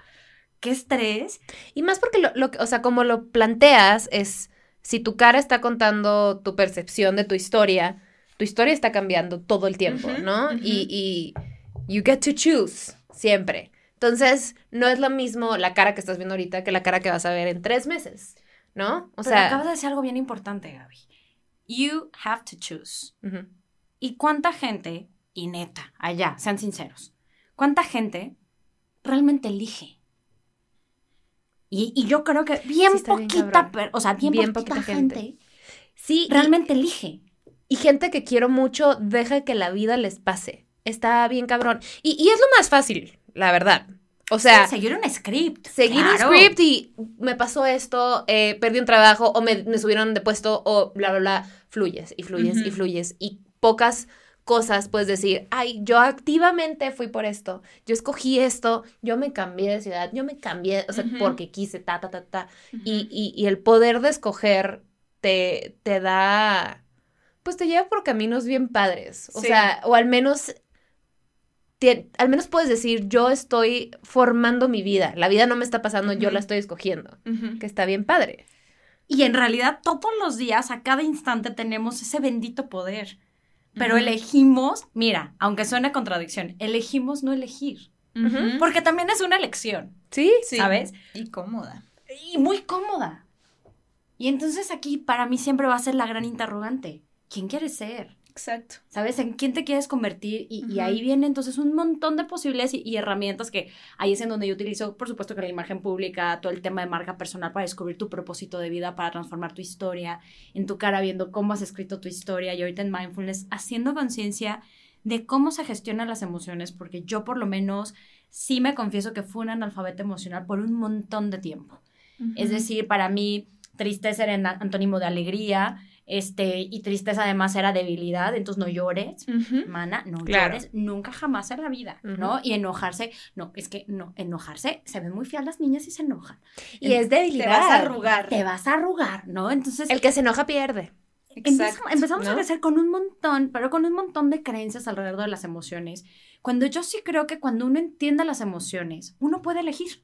qué estrés. Y más porque lo, lo que- o sea, como lo planteas es, si tu cara está contando tu percepción de tu historia, tu historia está cambiando todo el tiempo, ¿no? Y, y you get to choose siempre. Entonces, no es lo mismo la cara que estás viendo ahorita que la cara que vas a ver en tres meses, ¿no? O Pero sea, acabas de decir algo bien importante, Gaby. You have to choose. ¿Y cuánta gente, y neta, allá, sean sinceros, cuánta gente realmente elige? Y, y yo creo que bien Sí, está bien poquita, o sea, bien, Bien poquita, poquita gente, gente. sí, y- realmente elige. Y gente que quiero mucho deja que la vida les pase. Está bien cabrón. Y, y es lo más fácil, la verdad. O sea, Sí, seguir un script. seguir claro. un script y me pasó esto, eh, perdí un trabajo o me, me subieron de puesto o bla, bla, bla. Fluyes y fluyes y fluyes. Y pocas cosas puedes decir, ay, yo activamente fui por esto, yo escogí esto, yo me cambié de ciudad, yo me cambié, o sea, porque quise, ta, ta, ta, ta. Y, y- y el poder de escoger te, te da, pues te lleva por caminos bien padres. O Sí. sea, o al menos, te- al menos puedes decir, yo estoy formando mi vida, la vida no me está pasando, yo la estoy escogiendo, que está bien padre. Y en realidad todos los días, a cada instante, tenemos ese bendito poder. Pero elegimos, mira, aunque suene contradicción, elegimos no elegir. Porque también es una elección, ¿Sí? Sí. ¿sabes? Y cómoda. Y muy cómoda. Y entonces aquí para mí siempre va a ser la gran interrogante. ¿Quién quieres ser? Exacto. ¿Sabes? ¿En quién te quieres convertir? Y, y ahí viene entonces un montón de posibilidades y, y herramientas que ahí es en donde yo utilizo, por supuesto, que la imagen pública, todo el tema de marca personal para descubrir tu propósito de vida, para transformar tu historia, en tu cara viendo cómo has escrito tu historia y ahorita en mindfulness, haciendo conciencia de cómo se gestionan las emociones, porque yo por lo menos sí me confieso que fui un analfabeto emocional por un montón de tiempo. Es decir, para mí tristeza era antónimo de alegría, este, y tristeza además era debilidad, entonces no llores, Ujú. mana, no Claro. llores nunca jamás en la vida, ¿no? Y enojarse, no, es que no, enojarse, se ven muy feas las niñas y se enojan. Y es Te debilidad. vas a arrugar. Te vas a arrugar, ¿no? Entonces, El que se enoja pierde. Exacto, empezamos a crecer con un montón, pero con un montón de creencias alrededor de las emociones. Cuando yo sí creo que cuando uno entiende las emociones, uno puede elegir.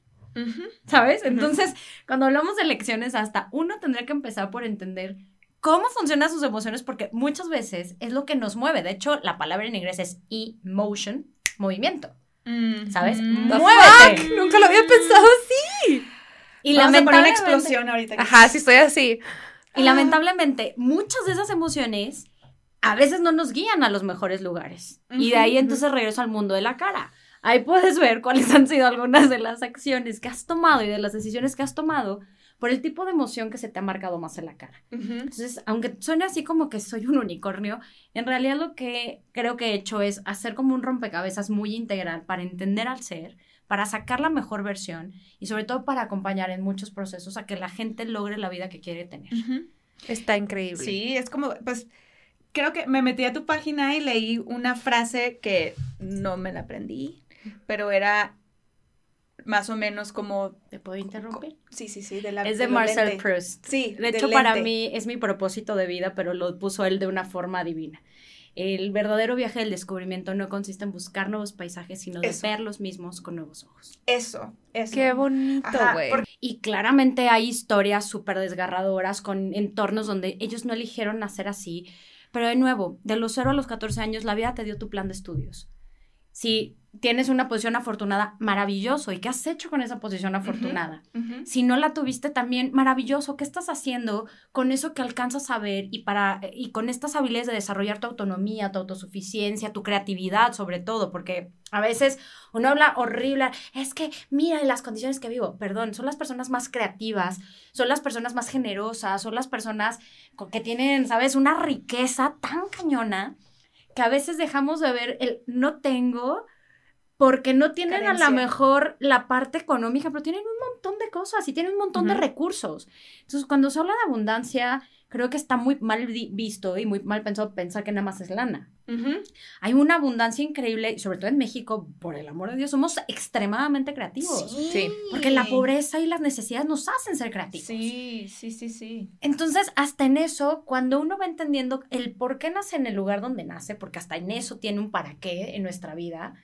¿sabes? Entonces, cuando hablamos de elecciones, hasta uno tendría que empezar por entender cómo funcionan sus emociones, porque muchas veces es lo que nos mueve. De hecho, la palabra en inglés es emotion, movimiento, ¿sabes? Ujú. ¡Muévete! Nunca lo había pensado así. Y Vamos a poner una lamentablemente, explosión ahorita. Ajá, sí estoy así. y lamentablemente, muchas de esas emociones a veces no nos guían a los mejores lugares. Y de ahí entonces regreso al mundo de la cara. Ahí puedes ver cuáles han sido algunas de las acciones que has tomado y de las decisiones que has tomado por el tipo de emoción que se te ha marcado más en la cara. Entonces, aunque suene así como que soy un unicornio, en realidad lo que creo que he hecho es hacer como un rompecabezas muy integral para entender al ser, para sacar la mejor versión y sobre todo para acompañar en muchos procesos a que la gente logre la vida que quiere tener. Está increíble. Sí, es como, pues, creo que me metí a tu página y leí una frase que no me la aprendí, pero era más o menos como, ¿Te puedo interrumpir? sí, sí, sí, de la Es de Marcel lente. Proust. Sí, De hecho, para mí es mi propósito de vida, pero lo puso él de una forma divina. El verdadero viaje del descubrimiento no consiste en buscar nuevos paisajes, sino de Eso. ver los mismos con nuevos ojos. Eso, eso. Qué bonito, güey. porque- Y claramente hay historias súper desgarradoras con entornos donde ellos no eligieron nacer así. Pero de nuevo, de los 0 a los 14 años, la vida te dio tu plan de estudios. Si tienes una posición afortunada, maravilloso. ¿Y qué has hecho con esa posición afortunada? Si no la tuviste también, maravilloso. ¿Qué estás haciendo con eso que alcanzas a ver y, para, y con estas habilidades de desarrollar tu autonomía, tu autosuficiencia, tu creatividad sobre todo? Porque a veces uno habla horrible, es que mira las condiciones que vivo. Perdón, son las personas más creativas, son las personas más generosas, son las personas que tienen, ¿sabes? Una riqueza tan cañona que a veces dejamos de ver el no tengo porque no tienen a Carencia. lo mejor la parte económica, pero tienen un montón de cosas y tienen un montón de Ujú. recursos. Entonces, cuando se habla de abundancia, creo que está muy mal vi- visto y muy mal pensado pensar que nada más es lana. Ujú. Hay una abundancia increíble, y sobre todo en México, por el amor de Dios, somos extremadamente creativos. Sí. Porque la pobreza y las necesidades nos hacen ser creativos. Sí, sí, sí, sí. Entonces, hasta en eso, cuando uno va entendiendo el por qué nace en el lugar donde nace, porque hasta en eso tiene un para qué en nuestra vida,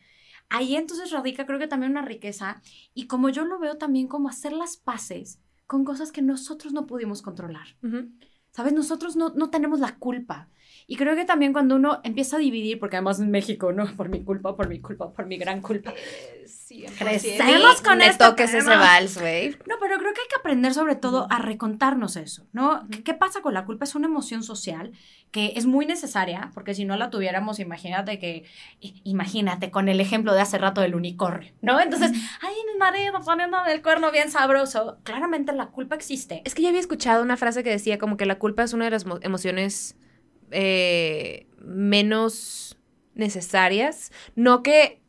ahí entonces radica creo que también una riqueza y como yo lo veo también como hacer las paces con cosas que nosotros no pudimos controlar. Ujú. ¿Sabes? Nosotros no, no tenemos la culpa. Y creo que también cuando uno empieza a dividir, porque además en México, ¿no? Por mi culpa, por mi culpa, por mi gran culpa. Eh, 100%. Crecer. Ni Vamos con me esto, toques ese vals, güey. No, pero creo que hay que aprender sobre todo a recontarnos eso, ¿no? ¿Qué, qué pasa con la culpa? Es una emoción social que es muy necesaria, porque si no la tuviéramos, imagínate que, i- imagínate con el ejemplo de hace rato del unicornio, ¿no? Entonces, ay, mi marido poniendo del cuerno bien sabroso. Claramente la culpa existe. Es que yo había escuchado una frase que decía como que la culpa es una de las mo- emociones eh, menos necesarias. No que,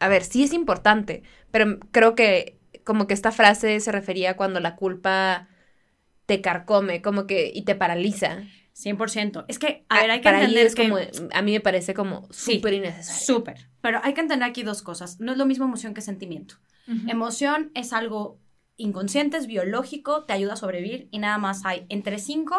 a ver, sí es importante, pero creo que como que esta frase se refería a cuando la culpa te carcome, como que, y te paraliza. 100%. Es que, a ver, hay que entender es que... como, a mí me parece como Sí. súper innecesario. Súper. Pero hay que entender aquí dos cosas. No es lo mismo emoción que sentimiento. Emoción es algo inconsciente, es biológico, te ayuda a sobrevivir y nada más hay entre 5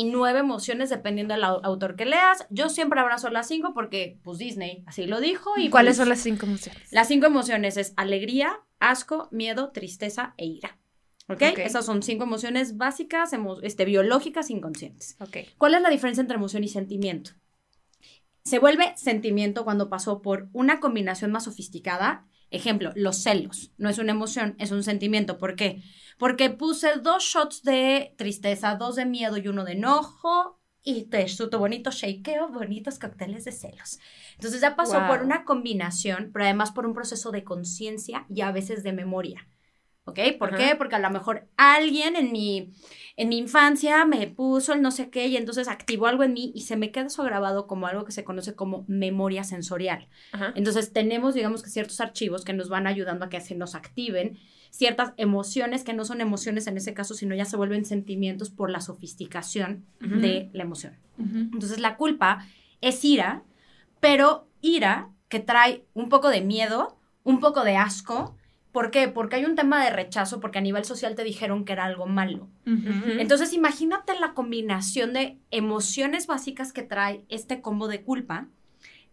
y 9 emociones dependiendo del au- autor que leas. Yo siempre abrazo las 5 porque pues Disney así lo dijo. ¿Y ¿Cuáles pues, son las cinco emociones? Las 5 emociones es alegría, asco, miedo, tristeza e ira. ¿Ok? Esas son cinco emociones básicas, emo- este, biológicas, inconscientes. Ok. ¿Cuál es la diferencia entre emoción y sentimiento? Se vuelve sentimiento cuando pasó por una combinación más sofisticada. Ejemplo, los celos. No es una emoción, es un sentimiento. ¿Por qué? Porque puse dos shots de tristeza, dos de miedo y uno de enojo y te su tu bonito shakeo, bonitos cócteles de celos. Entonces ya pasó Wow. por una combinación, pero además por un proceso de conciencia y a veces de memoria. ¿Ok? ¿Por qué? Porque a lo mejor alguien en mi, en mi infancia me puso el no sé qué y entonces activó algo en mí y se me queda eso grabado como algo que se conoce como memoria sensorial. Entonces tenemos, digamos que ciertos archivos que nos van ayudando a que se nos activen ciertas emociones que no son emociones en ese caso, sino ya se vuelven sentimientos por la sofisticación de la emoción. Entonces la culpa es ira, pero ira que trae un poco de miedo, un poco de asco. ¿Por qué? Porque hay un tema de rechazo, porque a nivel social te dijeron que era algo malo. Entonces imagínate la combinación de emociones básicas que trae este combo de culpa,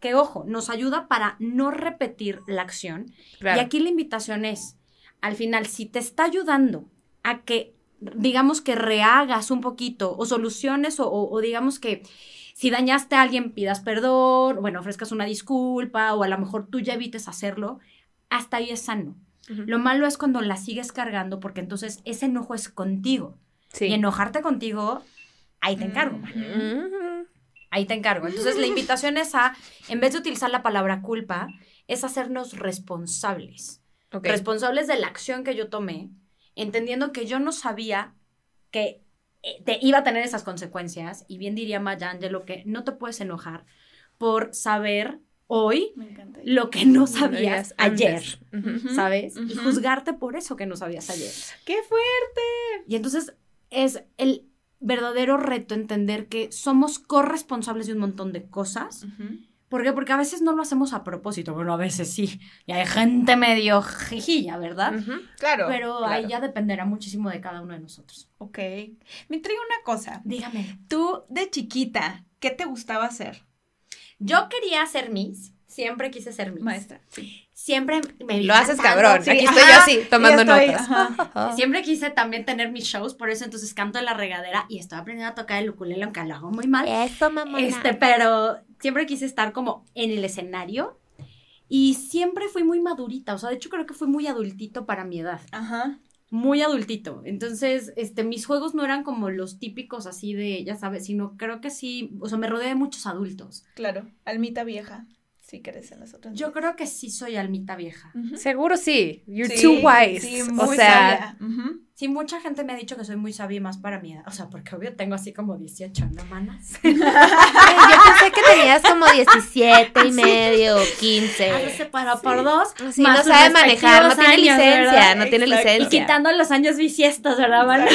que ojo, nos ayuda para no repetir la acción. Claro. Y aquí la invitación es, al final, si te está ayudando a que, digamos que rehagas un poquito o soluciones o, o- o digamos que si dañaste a alguien pidas perdón, bueno, ofrezcas una disculpa o a lo mejor tú ya evites hacerlo, hasta ahí es sano. Lo malo es cuando la sigues cargando porque entonces ese enojo es contigo. Sí. Y enojarte contigo, ahí te encargo. Ujú. Ahí te encargo. Entonces la invitación es a, en vez de utilizar la palabra culpa, es hacernos responsables. Responsables de la acción que yo tomé, entendiendo que yo no sabía que eh, te iba a tener esas consecuencias. Y bien diría Maya Angelou que no te puedes enojar por saber hoy Me encanta. lo que no sabías ayer. ¿Sabes? Y juzgarte por eso que no sabías ayer. ¡Qué fuerte! Y entonces es el verdadero reto entender que somos corresponsables de un montón de cosas. ¿Por qué? Porque a veces no lo hacemos a propósito. Bueno, a veces sí. Y hay gente medio jijilla, ¿verdad? Claro. Pero claro. ahí ya dependerá muchísimo de cada uno de nosotros. Ok. Me intriga una cosa. Dígame. Tú, de chiquita, ¿qué te gustaba hacer? Yo quería ser Miss. Siempre quise ser Miss. Maestra. Sí. Siempre me vi Lo haces cantando. cabrón. Sí, Aquí estoy yo así, tomando estoy, notas. [LAUGHS] ajá. Siempre quise también tener mis shows, por eso entonces canto en la regadera y estoy aprendiendo a tocar el ukulele, aunque lo hago muy mal. Eso, mamá. Este, pero siempre quise estar como en el escenario y siempre fui muy madurita, o sea, de hecho creo que fui muy adultito para mi edad, Ajá. Muy adultito. Entonces, este, mis juegos no eran como los típicos así de, ya sabes, sino creo que sí, o sea, me rodeé de muchos adultos. Claro. Almita vieja. Sí, crees en las otras. Yo creo que sí soy almita vieja. Seguro sí. You're Sí, too wise. Sí, o sea, sabia. Sí, mucha gente me ha dicho que soy muy sabia y más para mi edad, o sea, porque obvio tengo así como 18, ¿no, manas? [LAUGHS] yo pensé que tenías como 17 y medio, 15. Hágase para por dos. Sí, más no sabe manejar, no tiene años, licencia, ¿verdad? no tiene Exacto. Y licencia. quitando los años bisiestos, ¿verdad, Val?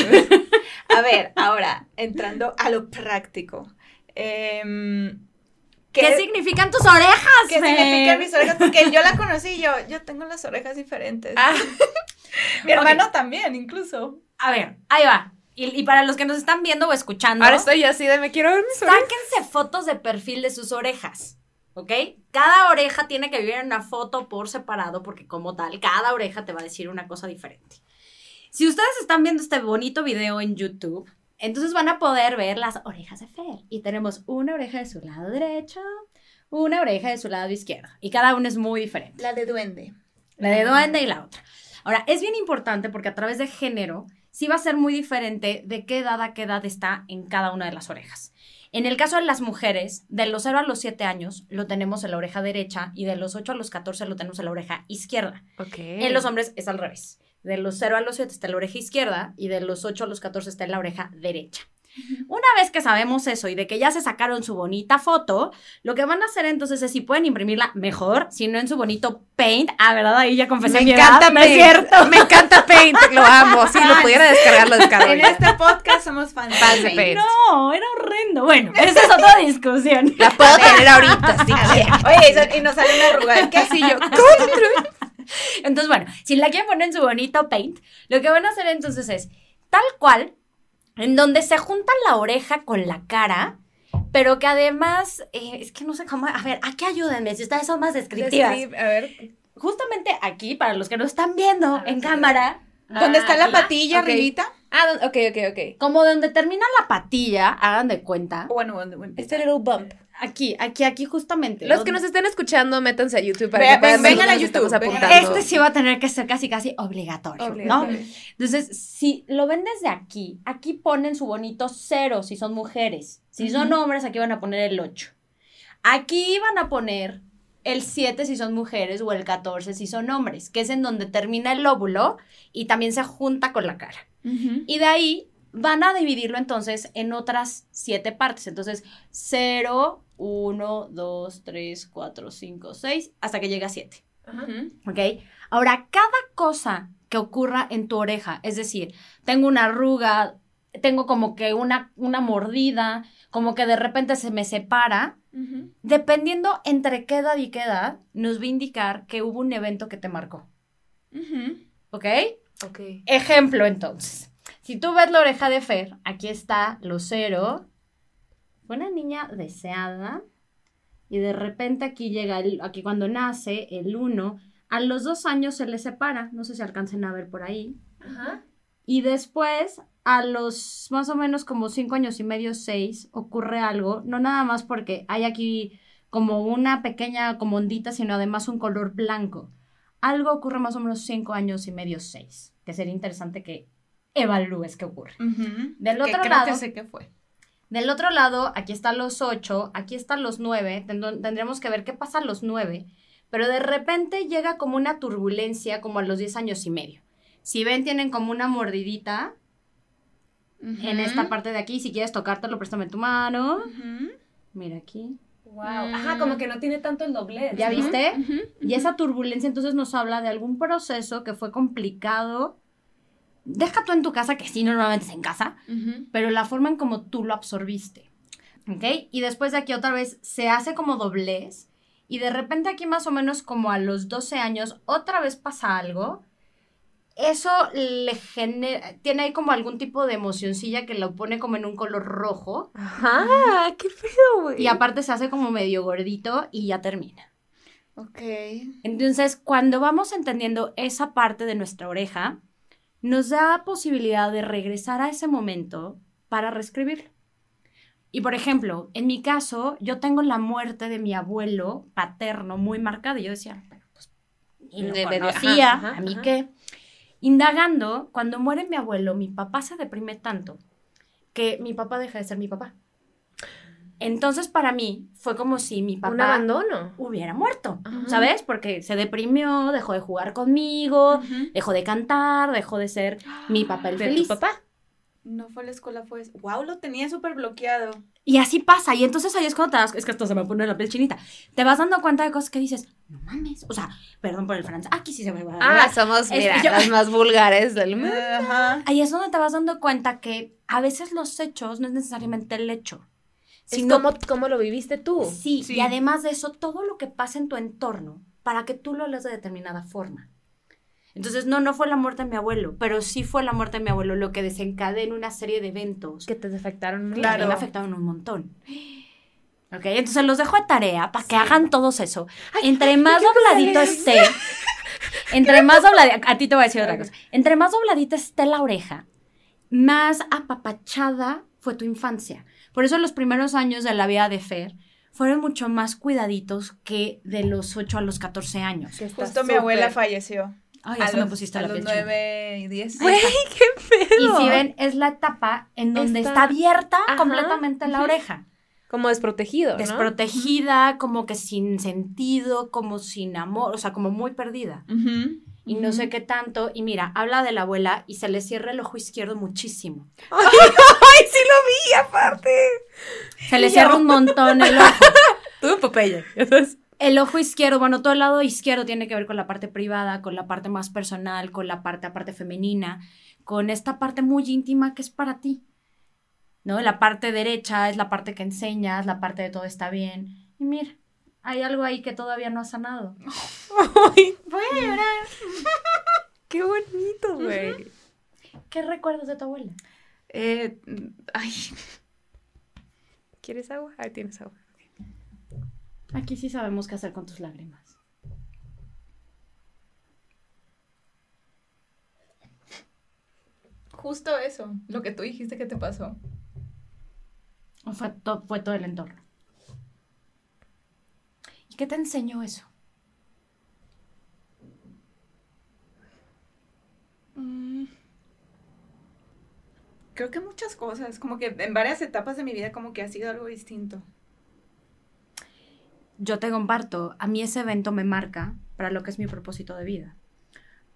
A ver, ahora, entrando a lo práctico. Em, ¿Qué, significan tus orejas? ¿Qué Fer? significan mis orejas? Porque yo la conocí y yo, yo tengo las orejas diferentes. Ah, [LAUGHS] Mi hermano también, incluso. A ver, ahí va. Y, y para los que nos están viendo o escuchando, ahora estoy así de me quiero ver mis orejas. sáquense fotos de perfil de sus orejas. ¿Ok? Cada oreja tiene que vivir en una foto por separado, porque como tal, cada oreja te va a decir una cosa diferente. Si ustedes están viendo este bonito video en YouTube, entonces van a poder ver las orejas de Fer. Y tenemos una oreja de su lado derecho, una oreja de su lado izquierdo. Y cada una es muy diferente. La de duende. La de duende y la otra. Ahora, es bien importante porque a través de género sí va a ser muy diferente de qué edad a qué edad está en cada una de las orejas. En el caso de las mujeres, de los 0 a los 7 años lo tenemos en la oreja derecha y de los 8 a los 14 lo tenemos en la oreja izquierda. Ok. En los hombres es al revés. De los 0 a los 7 está en la oreja izquierda y de los 8 a los 14 está en la oreja derecha. Una vez que sabemos eso y de que ya se sacaron su bonita foto, lo que van a hacer entonces es si pueden imprimirla mejor, si no en su bonito paint. Ah, ¿verdad? Ahí ya confesé me mi encanta edad, ¿no es Paint. cierto? Me encanta Paint, lo amo. Si lo pudiera descargar, lo descargo. En ya. este podcast somos fans Fans de Paint. No, era horrendo. Bueno, esa es otra discusión. La puedo tener ahorita, si [LAUGHS] quieren. Oye, y nos sale una arruga. ¿Qué así yo? [LAUGHS] Entonces, bueno, si la quieren poner en su bonito paint, lo que van a hacer entonces es tal cual, en donde se junta la oreja con la cara, pero que además, eh, es que no sé cómo, a ver, aquí ayúdenme, si ustedes son más descriptivas. Describe, A ver. Justamente aquí, para los que no están viendo ver, en sí. cámara. ¿Dónde está la patilla, ok. arribita? Ah, ok, ok, ok. Como donde termina la patilla, hagan de cuenta. Bueno, bueno, bueno. Este little bump. Aquí, aquí, aquí justamente. Los ¿dónde? que nos estén escuchando, métanse a YouTube para Ve- que puedan vengan a YouTube, vengan. Este sí va a tener que ser casi, casi obligatorio, ¿no? Entonces, si lo ven desde aquí, aquí ponen su bonito cero si son mujeres. Si son hombres, aquí van a poner el 8. Aquí van a poner el 7 si son mujeres o el 14 si son hombres, que es en donde termina el óvulo y también se junta con la cara. Y de ahí van a dividirlo entonces en otras siete partes. Entonces, 0, 1, 2, 3, 4, 5, 6, hasta que llega a 7. Ujú. ¿Ok? Ahora, cada cosa que ocurra en tu oreja, es decir, tengo una arruga, tengo como que una, una mordida, como que de repente se me separa, dependiendo entre qué edad y qué edad, nos va a indicar que hubo un evento que te marcó. Ujú. ¿Ok? Ok. Ejemplo, entonces. Si tú ves la oreja de Fer, aquí está lo cero. Fue una niña deseada. Y de repente aquí llega, el, aquí cuando nace, el uno. A los dos años se le separa. No sé si alcancen a ver por ahí. Ajá. Y después, a los más o menos como cinco años y medio, seis, ocurre algo. No nada más porque hay aquí como una pequeña como ondita, sino además un color blanco. Algo ocurre más o menos cinco años y medio, seis. Que sería interesante que evalúes qué ocurre. Ujú. Del Que otro creo lado- que sé qué fue. Del otro lado, aquí están los ocho, aquí están los nueve. Tendr- Tendremos que ver qué pasa a los nueve. Pero de repente llega como una turbulencia como a los diez años y medio. Si ven, tienen como una mordidita en esta parte de aquí. Si quieres tocártelo, préstame tu mano. Mira aquí. Wow. Ajá, como que no tiene tanto el doblez. ¿Ya ¿no? viste? Y esa turbulencia entonces nos habla de algún proceso que fue complicado. Deja tú en tu casa, que sí, normalmente es en casa, pero la forma en como tú lo absorbiste. ¿Ok? Y después de aquí otra vez se hace como doblez. Y de repente aquí más o menos como a los 12 años otra vez pasa algo. Eso le genera, tiene ahí como algún tipo de emocioncilla que lo pone como en un color rojo. Ajá, qué pedo, güey. Y aparte se hace como medio gordito y ya termina. Ok. Entonces, cuando vamos entendiendo esa parte de nuestra oreja, nos da posibilidad de regresar a ese momento para reescribirlo. Y por ejemplo, en mi caso, yo tengo la muerte de mi abuelo paterno muy marcada. Y yo decía, pues, y lo De- de- conocía, ajá, ajá, a mí ajá. qué. Indagando, cuando muere mi abuelo, mi papá se deprime tanto que mi papá deja de ser mi papá. Entonces, para mí, fue como si mi papá Un abandono. hubiera muerto, Ajá. ¿sabes? Porque se deprimió, dejó de jugar conmigo, dejó de cantar, dejó de ser mi papá el De feliz. tu papá. No fue a la escuela, fue. Wow, lo tenía súper bloqueado. Y así pasa, y entonces ahí es cuando te das, es que esto se me pone la piel chinita, te vas dando cuenta de cosas que dices, no mames, o sea, perdón por el francés, aquí sí se me va Ah, somos, Es- mira, yo- las más vulgares del mundo. Ajá. Ahí es donde te vas dando cuenta que a veces los hechos no es necesariamente el hecho. Es sino- como, como lo viviste tú. Sí, Sí. y además de eso, todo lo que pasa en tu entorno para que tú lo leas de determinada forma. Entonces, no, no fue la muerte de mi abuelo, pero sí fue la muerte de mi abuelo lo que desencadena una serie de eventos Que te afectaron mucho. a Claro. me afectaron un montón. Ok, entonces los dejo de tarea para que hagan todos eso. [LAUGHS] entre más dobladito esté, entre más dobladito, a ti te voy a decir otra cosa, entre más dobladita esté la oreja, más apapachada fue tu infancia. Por eso los primeros años de la vida de Fer fueron mucho más cuidaditos que de los 8 a los 14 años. Justo mi abuela falleció. Ay, a eso me los, pusiste a la los piel china. 9 y 10. Güey, [LAUGHS] qué Y pedo. si ven, es la etapa en donde Está- está, abierta Ajá, completamente la oreja. Como desprotegido, ¿no? desprotegida, como que sin sentido, como sin amor, o sea, como muy perdida. Y no sé qué tanto. Y mira, habla de la abuela y se le cierra el ojo izquierdo muchísimo. ¡Ay, [LAUGHS] sí lo vi, aparte! Se le cierra un montón el [LAUGHS] ojo. Tú, Popeye. El ojo izquierdo, bueno, todo el lado izquierdo tiene que ver con la parte privada, con la parte más personal, con la parte aparte femenina, con esta parte muy íntima que es para ti. ¿No? La parte derecha es la parte que enseñas, la parte de todo está bien. Y mira, hay algo ahí que todavía no ha sanado. [LAUGHS] Voy a llorar. [LAUGHS] qué bonito, güey. ¿Qué recuerdas de tu abuela? Eh, ay, ¿Quieres agua? Ahí tienes agua. Aquí sí sabemos qué hacer con tus lágrimas. justo eso, lo que tú dijiste que te pasó. O fue, to- fue todo el entorno. ¿Qué te enseñó eso? Mm. Creo que muchas cosas, como que en varias etapas de mi vida como que ha sido algo distinto. Yo te comparto, a mí ese evento me marca para lo que es mi propósito de vida.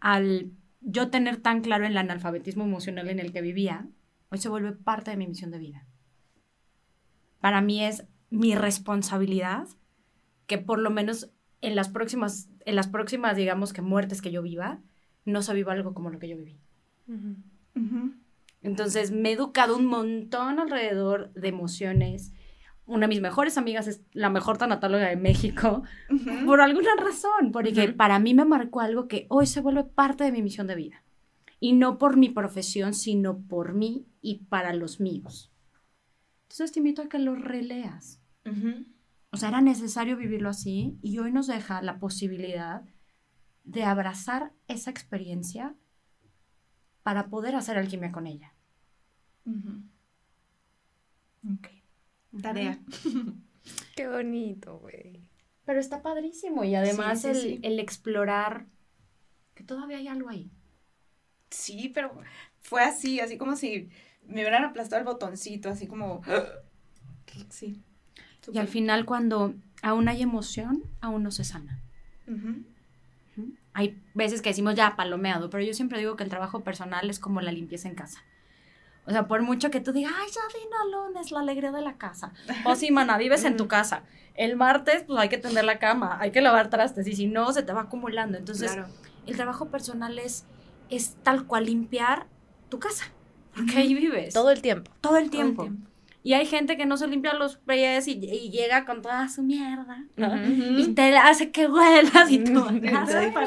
Al yo tener tan claro el analfabetismo emocional en el que vivía, hoy se vuelve parte de mi misión de vida. Para mí es mi responsabilidad que por lo menos en las próximas, en las próximas, digamos que muertes que yo viva, no se viva algo como lo que yo viví. Entonces me he educado un montón alrededor de emociones. Una de mis mejores amigas es la mejor tanatóloga de México, por alguna razón, porque para mí me marcó algo que hoy se vuelve parte de mi misión de vida. Y no por mi profesión, sino por mí y para los míos. Entonces te invito a que lo releas. O sea, era necesario vivirlo así y hoy nos deja la posibilidad de abrazar esa experiencia para poder hacer alquimia con ella. Ok. Tarea. [LAUGHS] Qué bonito, güey. Pero está padrísimo y además el, el, explorar que todavía hay algo ahí. Sí, pero fue así, así como si me hubieran aplastado el botoncito, así como... [GASPS] Sí. Y al final cuando aún hay emoción, aún no se sana. Hay veces que decimos ya palomeado, pero yo siempre digo que el trabajo personal es como la limpieza en casa. O sea, por mucho que tú digas, ay, ya vino lunes, la alegría de la casa. O sí, mana, vives en tu [LAUGHS] casa. El martes, pues hay que tender la cama, hay que lavar trastes, y si no, se te va acumulando. Entonces, el trabajo personal es, es tal cual limpiar tu casa, porque ahí vives. Todo el tiempo. Todo el tiempo. Y hay gente que no se limpia los pies y, llega con toda su mierda, ¿no? Y te hace que huelas y tú. [LAUGHS] no, gracias.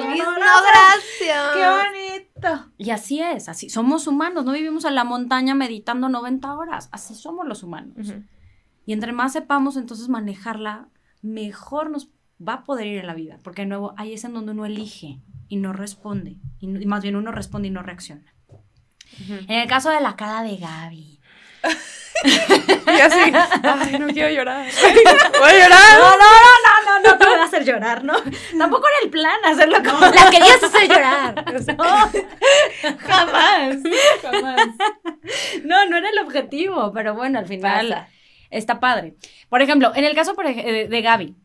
¡Qué bonito! Y así es, así. Somos humanos, no vivimos en la montaña meditando 90 horas. Así somos los humanos. Y entre más sepamos entonces manejarla, mejor nos va a poder ir en la vida. Porque de nuevo, ahí es en donde uno elige y no responde. Y, más bien uno responde y no reacciona. En el caso de la cara de Gaby. [LAUGHS] [LAUGHS] y así, ay, no quiero llorar. [LAUGHS] ¿Voy a llorar? No, no, no, no, no, no te voy a hacer llorar, ¿no? [LAUGHS] Tampoco era el plan hacerlo como la querías hacer llorar. No, jamás, jamás. No, no era el objetivo, pero bueno, al final está padre. Por ejemplo, en el caso de Gaby,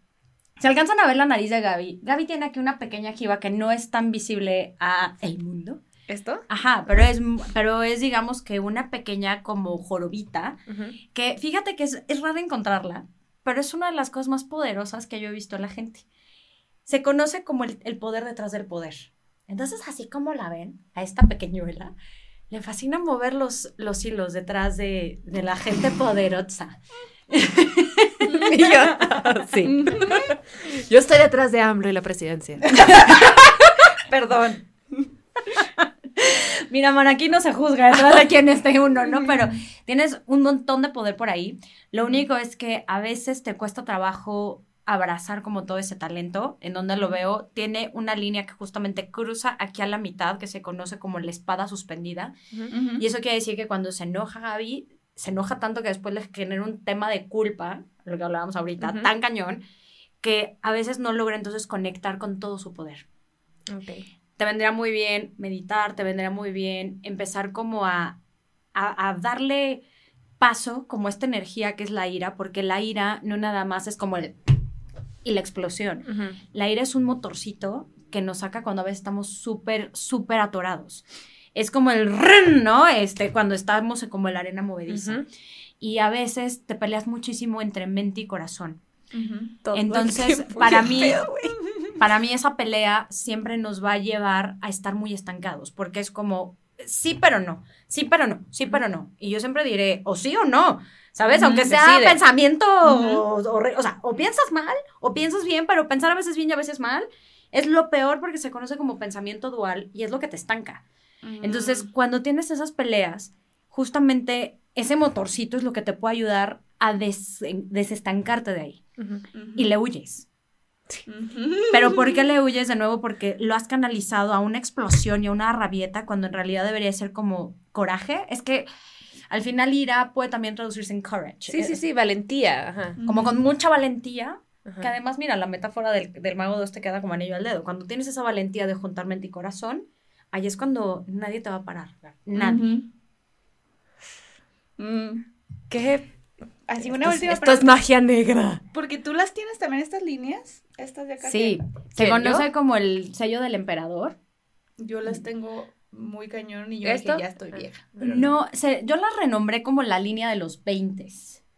se alcanzan a ver la nariz de Gaby. Gaby tiene aquí una pequeña jiba que no es tan visible a el mundo. ¿Esto? Ajá, pero es, pero es digamos que una pequeña como jorobita, que fíjate que es, es raro encontrarla, pero es una de las cosas más poderosas que yo he visto en la gente. Se conoce como el, poder detrás del poder. Entonces, así como la ven, a esta pequeñuela, le fascina mover los, los hilos detrás de, de la gente poderosa. [LAUGHS] y yo, sí. Yo estoy detrás de AMLO y la presidencia. [LAUGHS] Perdón. [LAUGHS] [LAUGHS] Mira, man, aquí no se juzga detrás de quién esté uno, ¿no? Pero [LAUGHS] tienes un montón de poder por ahí. Lo único es que a veces te cuesta trabajo abrazar como todo ese talento, en donde lo veo, tiene una línea que justamente cruza aquí a la mitad, que se conoce como la espada suspendida. Y eso quiere decir que cuando se enoja Gaby, se enoja tanto que después le genera un tema de culpa, lo que hablábamos ahorita, tan cañón, que a veces no logra entonces conectar con todo su poder. Okay te vendría muy bien meditar, te vendría muy bien empezar como a, a, darle paso como esta energía que es la ira, porque la ira no nada más es como el... y la explosión. La ira es un motorcito que nos saca cuando a veces estamos súper, súper atorados. Es como el ren, ¿no? Este, cuando estamos como en la arena movediza. Y a veces te peleas muchísimo entre mente y corazón. Entonces, para mí, para mí esa pelea siempre nos va a llevar a estar muy estancados, porque es como, sí, pero no, sí, pero no, sí, pero no. Y yo siempre diré, o sí o no, ¿sabes? Aunque sea pensamiento, o, sea, o piensas mal, o piensas bien, pero pensar a veces bien y a veces mal, es lo peor porque se conoce como pensamiento dual y es lo que te estanca. Entonces, mm. cuando tienes esas peleas, justamente ese motorcito es lo que te puede ayudar a desestancarte de ahí. Y le huyes. Pero ¿por qué le huyes de nuevo? Porque lo has canalizado a una explosión y a una rabieta cuando en realidad debería ser como coraje. Es que al final ira puede también traducirse en courage. Sí, sí, sí, valentía. Como con mucha valentía Que además, mira, la metáfora del, del mago de Oz te queda como anillo al dedo. Cuando tienes esa valentía de juntar mente y corazón, ahí es cuando nadie te va a parar. Nadie. Mm. ¿Qué? Así Esto una es- última Esto es magia negra. Porque tú las tienes también estas líneas, estas de acá. Sí, que se ¿Quién, conoce yo? como el sello del emperador. Yo las tengo muy cañón y yo ¿Esto? dije, ya estoy vieja. pero No, se- yo la renombré como la línea de los 20.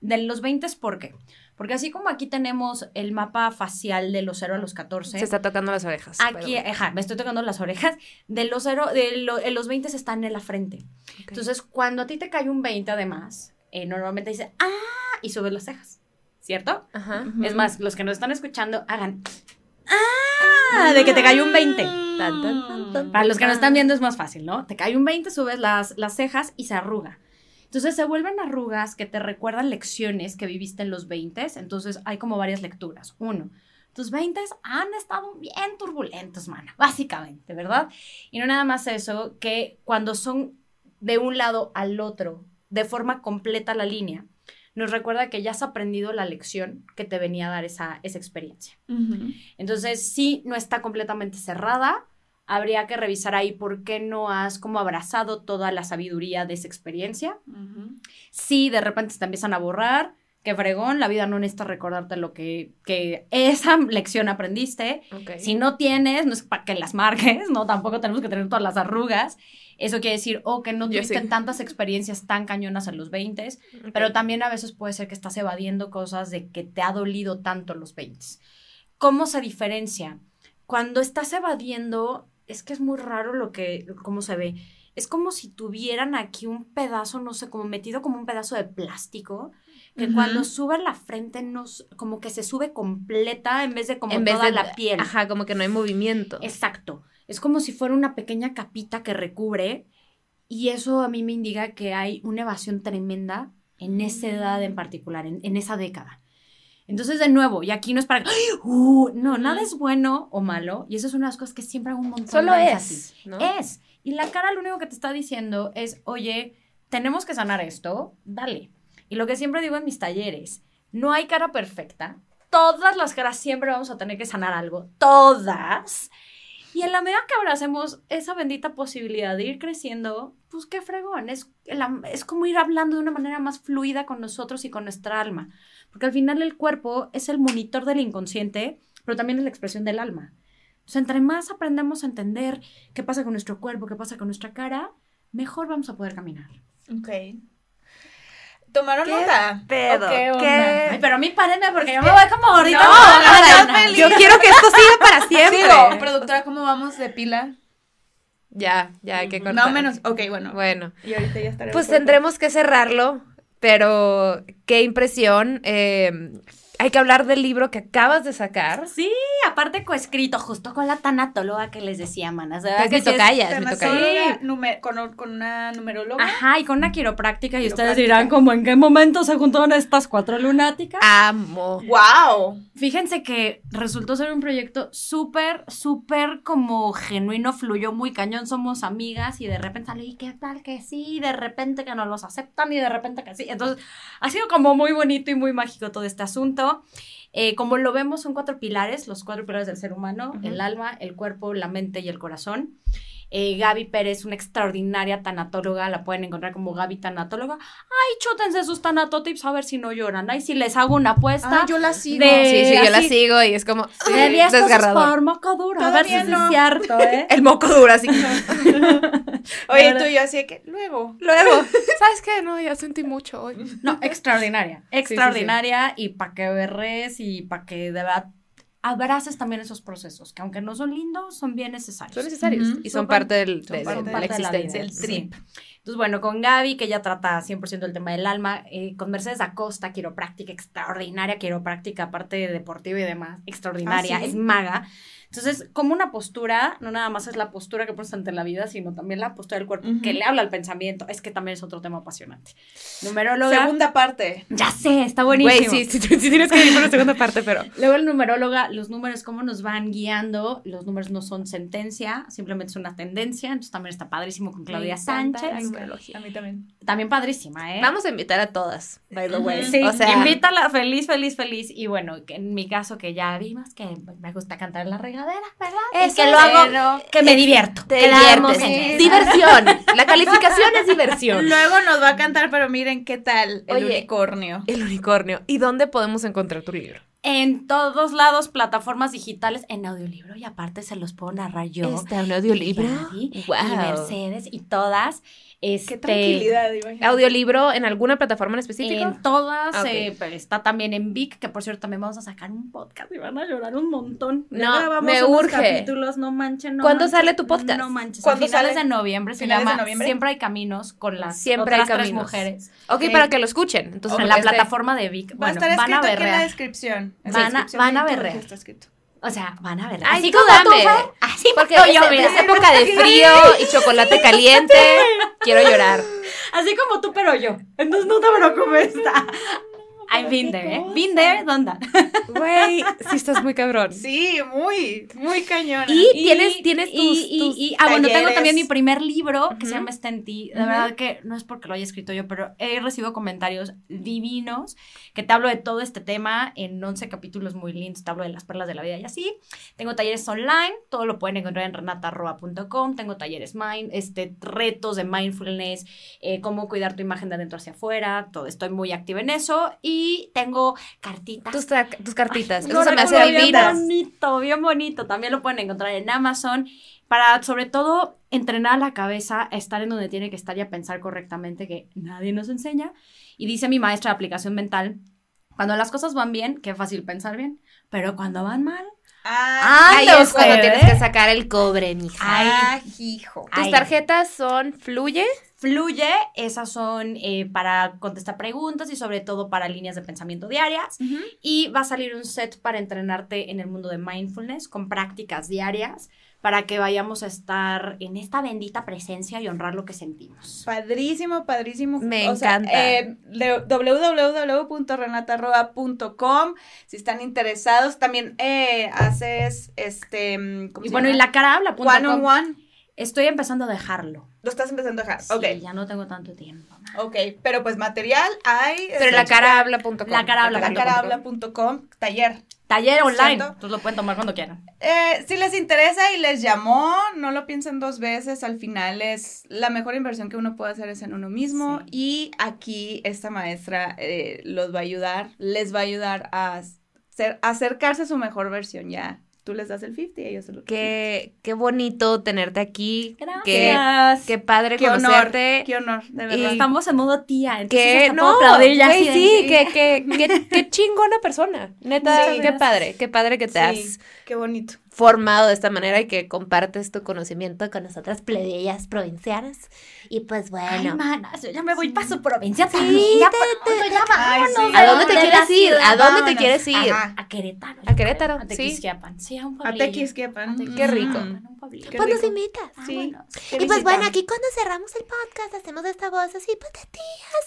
De los 20, ¿por qué? Porque así como aquí tenemos el mapa facial de los 0 a los 14, Se está tocando las orejas. aquí, pero- ajá, me estoy tocando las orejas, de los 0, de lo- en los 20 están en la frente. Entonces, cuando a ti te cae un 20 además, eh, normalmente dice, ¡ah! Y subes las cejas, ¿cierto? Ajá. Es más, los que nos están escuchando, hagan, ¡ah! De que te cayó un 20. Tan, tan, tan, tan. Para los que no están viendo es más fácil, ¿no? Te cae un 20, subes las, las cejas y se arruga. Entonces se vuelven arrugas que te recuerdan lecciones que viviste en los 20. Entonces hay como varias lecturas. Uno, tus 20 han estado bien turbulentos, mana, básicamente, ¿verdad? Y no nada más eso, que cuando son de un lado al otro, de forma completa la línea, nos recuerda que ya has aprendido la lección que te venía a dar esa, esa experiencia. Entonces, sí, no está completamente cerrada. Habría que revisar ahí por qué no has como abrazado toda la sabiduría de esa experiencia. Sí, de repente te empiezan a borrar. Qué fregón, la vida no necesita recordarte lo que, que esa lección aprendiste. Si no tienes, no es para que las marques, ¿no? Tampoco tenemos que tener todas las arrugas. Eso quiere decir, o que no tuviste sí. tantas experiencias tan cañonas en los 20, Ok. pero también a veces puede ser que estás evadiendo cosas de que te ha dolido tanto los 20. ¿Cómo se diferencia? Cuando estás evadiendo, es que es muy raro lo que, cómo se ve. Es como si tuvieran aquí un pedazo, no sé, como metido como un pedazo de plástico, que Ujú. cuando sube la frente, nos, como que se sube completa en vez de como en vez toda de la piel. Ajá, como que no hay movimiento. Exacto. Es como si fuera una pequeña capita que recubre y eso a mí me indica que hay una evasión tremenda en esa edad en particular, en, en esa década. Entonces, de nuevo, y aquí no es para... Uh, no, nada es bueno o malo y eso es una de las cosas que siempre hago un montón Solo de es. ¿no? Es. Y la cara lo único que te está diciendo es, oye, tenemos que sanar esto, dale. Y lo que siempre digo en mis talleres, no hay cara perfecta. Todas las caras siempre vamos a tener que sanar algo. Todas. Y en la medida que abracemos esa bendita posibilidad de ir creciendo, pues qué fregón. Es, es como ir hablando de una manera más fluida con nosotros y con nuestra alma. Porque al final el cuerpo es el monitor del inconsciente, pero también es la expresión del alma. Sea, entre más aprendemos a entender qué pasa con nuestro cuerpo, qué pasa con nuestra cara, mejor vamos a poder caminar. Ok. ¿Tomaron ¿Qué nota? pedo? ¿O qué onda? ¿Qué? Ay, pero a mí párenme porque yo me voy como ahorita. No, como no, no. Yo quiero que esto siga para siempre. Productora, ¿cómo vamos de pila? Ya, ya hay que cortar. No menos. Ok, bueno. Bueno, Y ahorita ya estaré. pues tendremos que cerrarlo, pero qué impresión. eh, hay que hablar del libro que acabas de sacar. Sí, aparte coescrito, justo con la tanatóloga que les decía, manas. Que verdad es mi que es- tocaya, es mi tocaya. Con, con una numeróloga. Ajá, y con una quiropráctica, y ustedes dirán como en qué momento se juntaron estas cuatro lunáticas. Amo. ¡Wow! Fíjense que resultó ser un proyecto súper, súper como genuino, fluyó muy cañón, somos amigas y de repente sale, ¿y qué tal que sí? Y de repente que no los aceptan y de repente que sí. Entonces, ha sido como muy bonito y muy mágico todo este asunto. Eh, como lo vemos, son cuatro pilares, los cuatro pilares del ser humano, el alma, el cuerpo, la mente y el corazón. Eh, Gaby Pérez, una extraordinaria tanatóloga, la pueden encontrar como Gaby Tanatóloga. Ay, chútense sus tanatotips a ver si no lloran. Ay, si les hago una apuesta. Ah, yo la sigo. De- Sí, sí, yo la sigo y es como de 10 pesos desgarrador. por moco duro. A ver si sí no. es cierto, ¿eh? [LAUGHS] El moco duro, así. [LAUGHS] Oye, tú y yo así de que luego. Luego, [LAUGHS] ¿sabes qué? No, ya sentí mucho hoy. No, extraordinaria. Extraordinaria y para que berres y para que de verdad abraces también esos procesos, que aunque no son lindos, son bien necesarios. Son necesarios Ujú. y son Son parte del, son de, parte de de la la existencia. del Sí. trip. Entonces, bueno, con Gaby, que ella trata 100% el tema del alma, eh, con Mercedes Acosta, quiropráctica extraordinaria, quiropráctica, aparte de deportiva y demás, extraordinaria, Ah, ¿sí? es maga. Entonces, como una postura, no nada más es la postura que pones ante la vida, sino también la postura del cuerpo, Ujú. que le habla al pensamiento, es que también es otro tema apasionante. Numeróloga. Segunda parte. Ya sé, está buenísimo. Güey, sí, sí, sí tienes que ir por la segunda parte, pero. [LAUGHS] Luego el numeróloga, los números, cómo nos van guiando. Los números no son sentencia, simplemente es una tendencia. Entonces también está padrísimo con Claudia Sánchez. el numerología. A mí también. También padrísima, ¿eh? Vamos a invitar a todas, by the way. Sí, o sea, invítala feliz, feliz, feliz. Y bueno, en mi caso que ya vimos que me gusta cantar en la regadera, ¿verdad? Y Eso que lo hago, que me divierto. te diviertes. en. Diversión. [LAUGHS] La calificación es diversión. Luego nos va a cantar, pero miren qué tal el Oye. unicornio. El unicornio. ¿Y dónde podemos encontrar tu libro? En todos lados, plataformas digitales, en audiolibro. Y aparte se los puedo narrar yo. ¿Está un audiolibro? y Gaby, Wow. Y Mercedes y todas. Este, Qué tranquilidad, imagínate. ¿Audiolibro en alguna plataforma en específico? En todas, Ah, eh, pero está también en Vic, que por cierto también vamos a sacar un podcast y van a llorar un montón. No, me unos urge. capítulos, no manchen, no ¿Cuándo manchen, sale tu podcast? No manches, a ¿Cuándo finales sale? de noviembre, se ¿Finales de llama noviembre? Siempre hay caminos con las Siempre hay tres caminos. mujeres. Ok, Ok. para que lo escuchen. Entonces, en la este- plataforma de Vic. Va a estar van a aquí en la berrear. descripción. En Van la a- descripción van a escrito. O sea, van a ver. Ay, así tú como dame. tú, así Porque yo, es época de frío y chocolate caliente. Quiero llorar. Así como tú, pero yo. Entonces no te preocupes. I've been there, ¿eh? Been there, ¿dónde? [LAUGHS] Güey, sí estás muy cabrón. Sí, muy, muy cañona. Y tienes, tienes tus, y, y- tus- y- ah, bueno, tengo también mi primer libro que se llama Está en ti. Ujú. verdad que no es porque lo haya escrito yo, pero he recibido comentarios divinos que te hablo de todo este tema en 11 capítulos muy lindos. Te hablo de las perlas de la vida y así. Tengo talleres online, todo lo pueden encontrar en renatarroa.com. Tengo talleres mind, este, retos de mindfulness, eh, cómo cuidar tu imagen de adentro hacia afuera. Todo, estoy muy activa en eso. Y tengo cartitas. tus, tus cartitas. Ay, Eso se me hace. Bien bonito, bien bonito. También lo pueden encontrar en Amazon. Para, sobre todo, entrenar la cabeza a estar en donde tiene que estar y a pensar correctamente, que nadie nos enseña. Y dice mi maestra de aplicación mental, cuando las cosas van bien, qué fácil pensar bien, pero cuando van mal, Ah, Ahí es cuando tienes que sacar el cobre, mija. ah, hijo. Tus Ay. tarjetas son Fluye. Fluye. Esas son eh, para contestar preguntas y sobre todo para líneas de pensamiento diarias. Y va a salir un set para entrenarte en el mundo de mindfulness con prácticas diarias para que vayamos a estar en esta bendita presencia y honrar lo que sentimos. Padrísimo, padrísimo. Me O sea, encanta. eh, de- www.renatarroa.com si están interesados. También eh, haces este. mm, ¿cómo Y se bueno, y llama? la cara habla. One on one. Estoy empezando a dejarlo. Lo estás empezando a dejar. Sí, ok. ya no tengo tanto tiempo. Ok. Pero pues material hay. Pero este, la cara habla.com. La cara habla. lacarahabla.com, taller. Taller online. Entonces lo pueden tomar cuando quieran. Eh, si les interesa y les llamó, no lo piensen dos veces. Al final es la mejor inversión que uno puede hacer es en uno mismo. Sí. Y aquí esta maestra eh, los va a ayudar, les va a ayudar a ser, a acercarse a su mejor versión. Ya tú les das el 50 y ellos se lo Qué, qué bonito tenerte aquí. Gracias. Qué, qué padre Qué honor, conocerte. qué honor, de Y- verdad. Estamos en modo tía. Entonces Que no, puedo aplaudir ya de- sí, que, que, que, qué chingona persona. Neta, Sí. qué padre, qué padre que te Sí, has qué bonito. Formado de esta manera y que compartes tu conocimiento con nosotras plebeyas provincianas. Y pues Ay, bueno. manas, yo ya me voy para su provincia Sí. Ya te- pronto, ya Ay, vámonos sí. ¿A dónde te quieres ir? ¿A dónde te quieres ir? Ajá. A Querétaro. A Querétaro, A sí. Tequisquiapan. Sí, a un A pueblillo. Tequisquiapan. Qué rico. Qué Pues nos rico. invitas. Sí. Vámonos. ¿Qué Y pues bueno, aquí cuando cerramos el podcast hacemos esta voz así, pues de tías.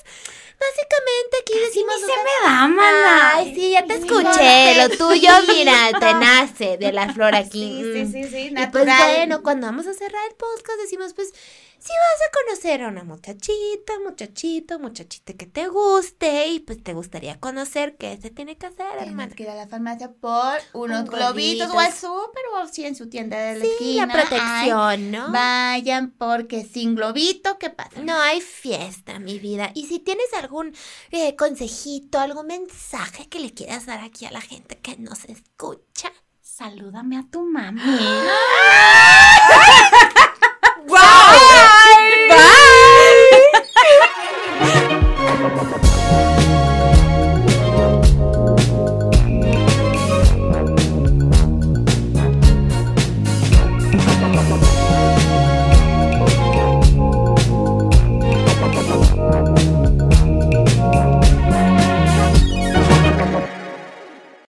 Básicamente aquí decimos... Ni se me da, mana. Ay, sí, ya te Sí, escuché. Lo sí. tuyo, mira, te nace de la flor aquí. Sí, sí, Mm. sí, sí, Y pues bueno, cuando vamos a cerrar el podcast decimos, pues, si vas a conocer a una muchachita, muchachito, muchachita que te guste y pues te gustaría conocer, ¿qué se tiene que hacer, hermana? Tienes que ir a la farmacia por unos Un globitos o al súper o si en su tienda de la Sí, esquina. la protección, ¿no? Ay, vayan porque sin globito, ¿qué pasa? No hay fiesta, mi vida. Y si tienes algún eh, consejito, algún mensaje que le quieras dar aquí a la gente que nos escucha. Salúdame a tu mami. [GASPS] [LAUGHS]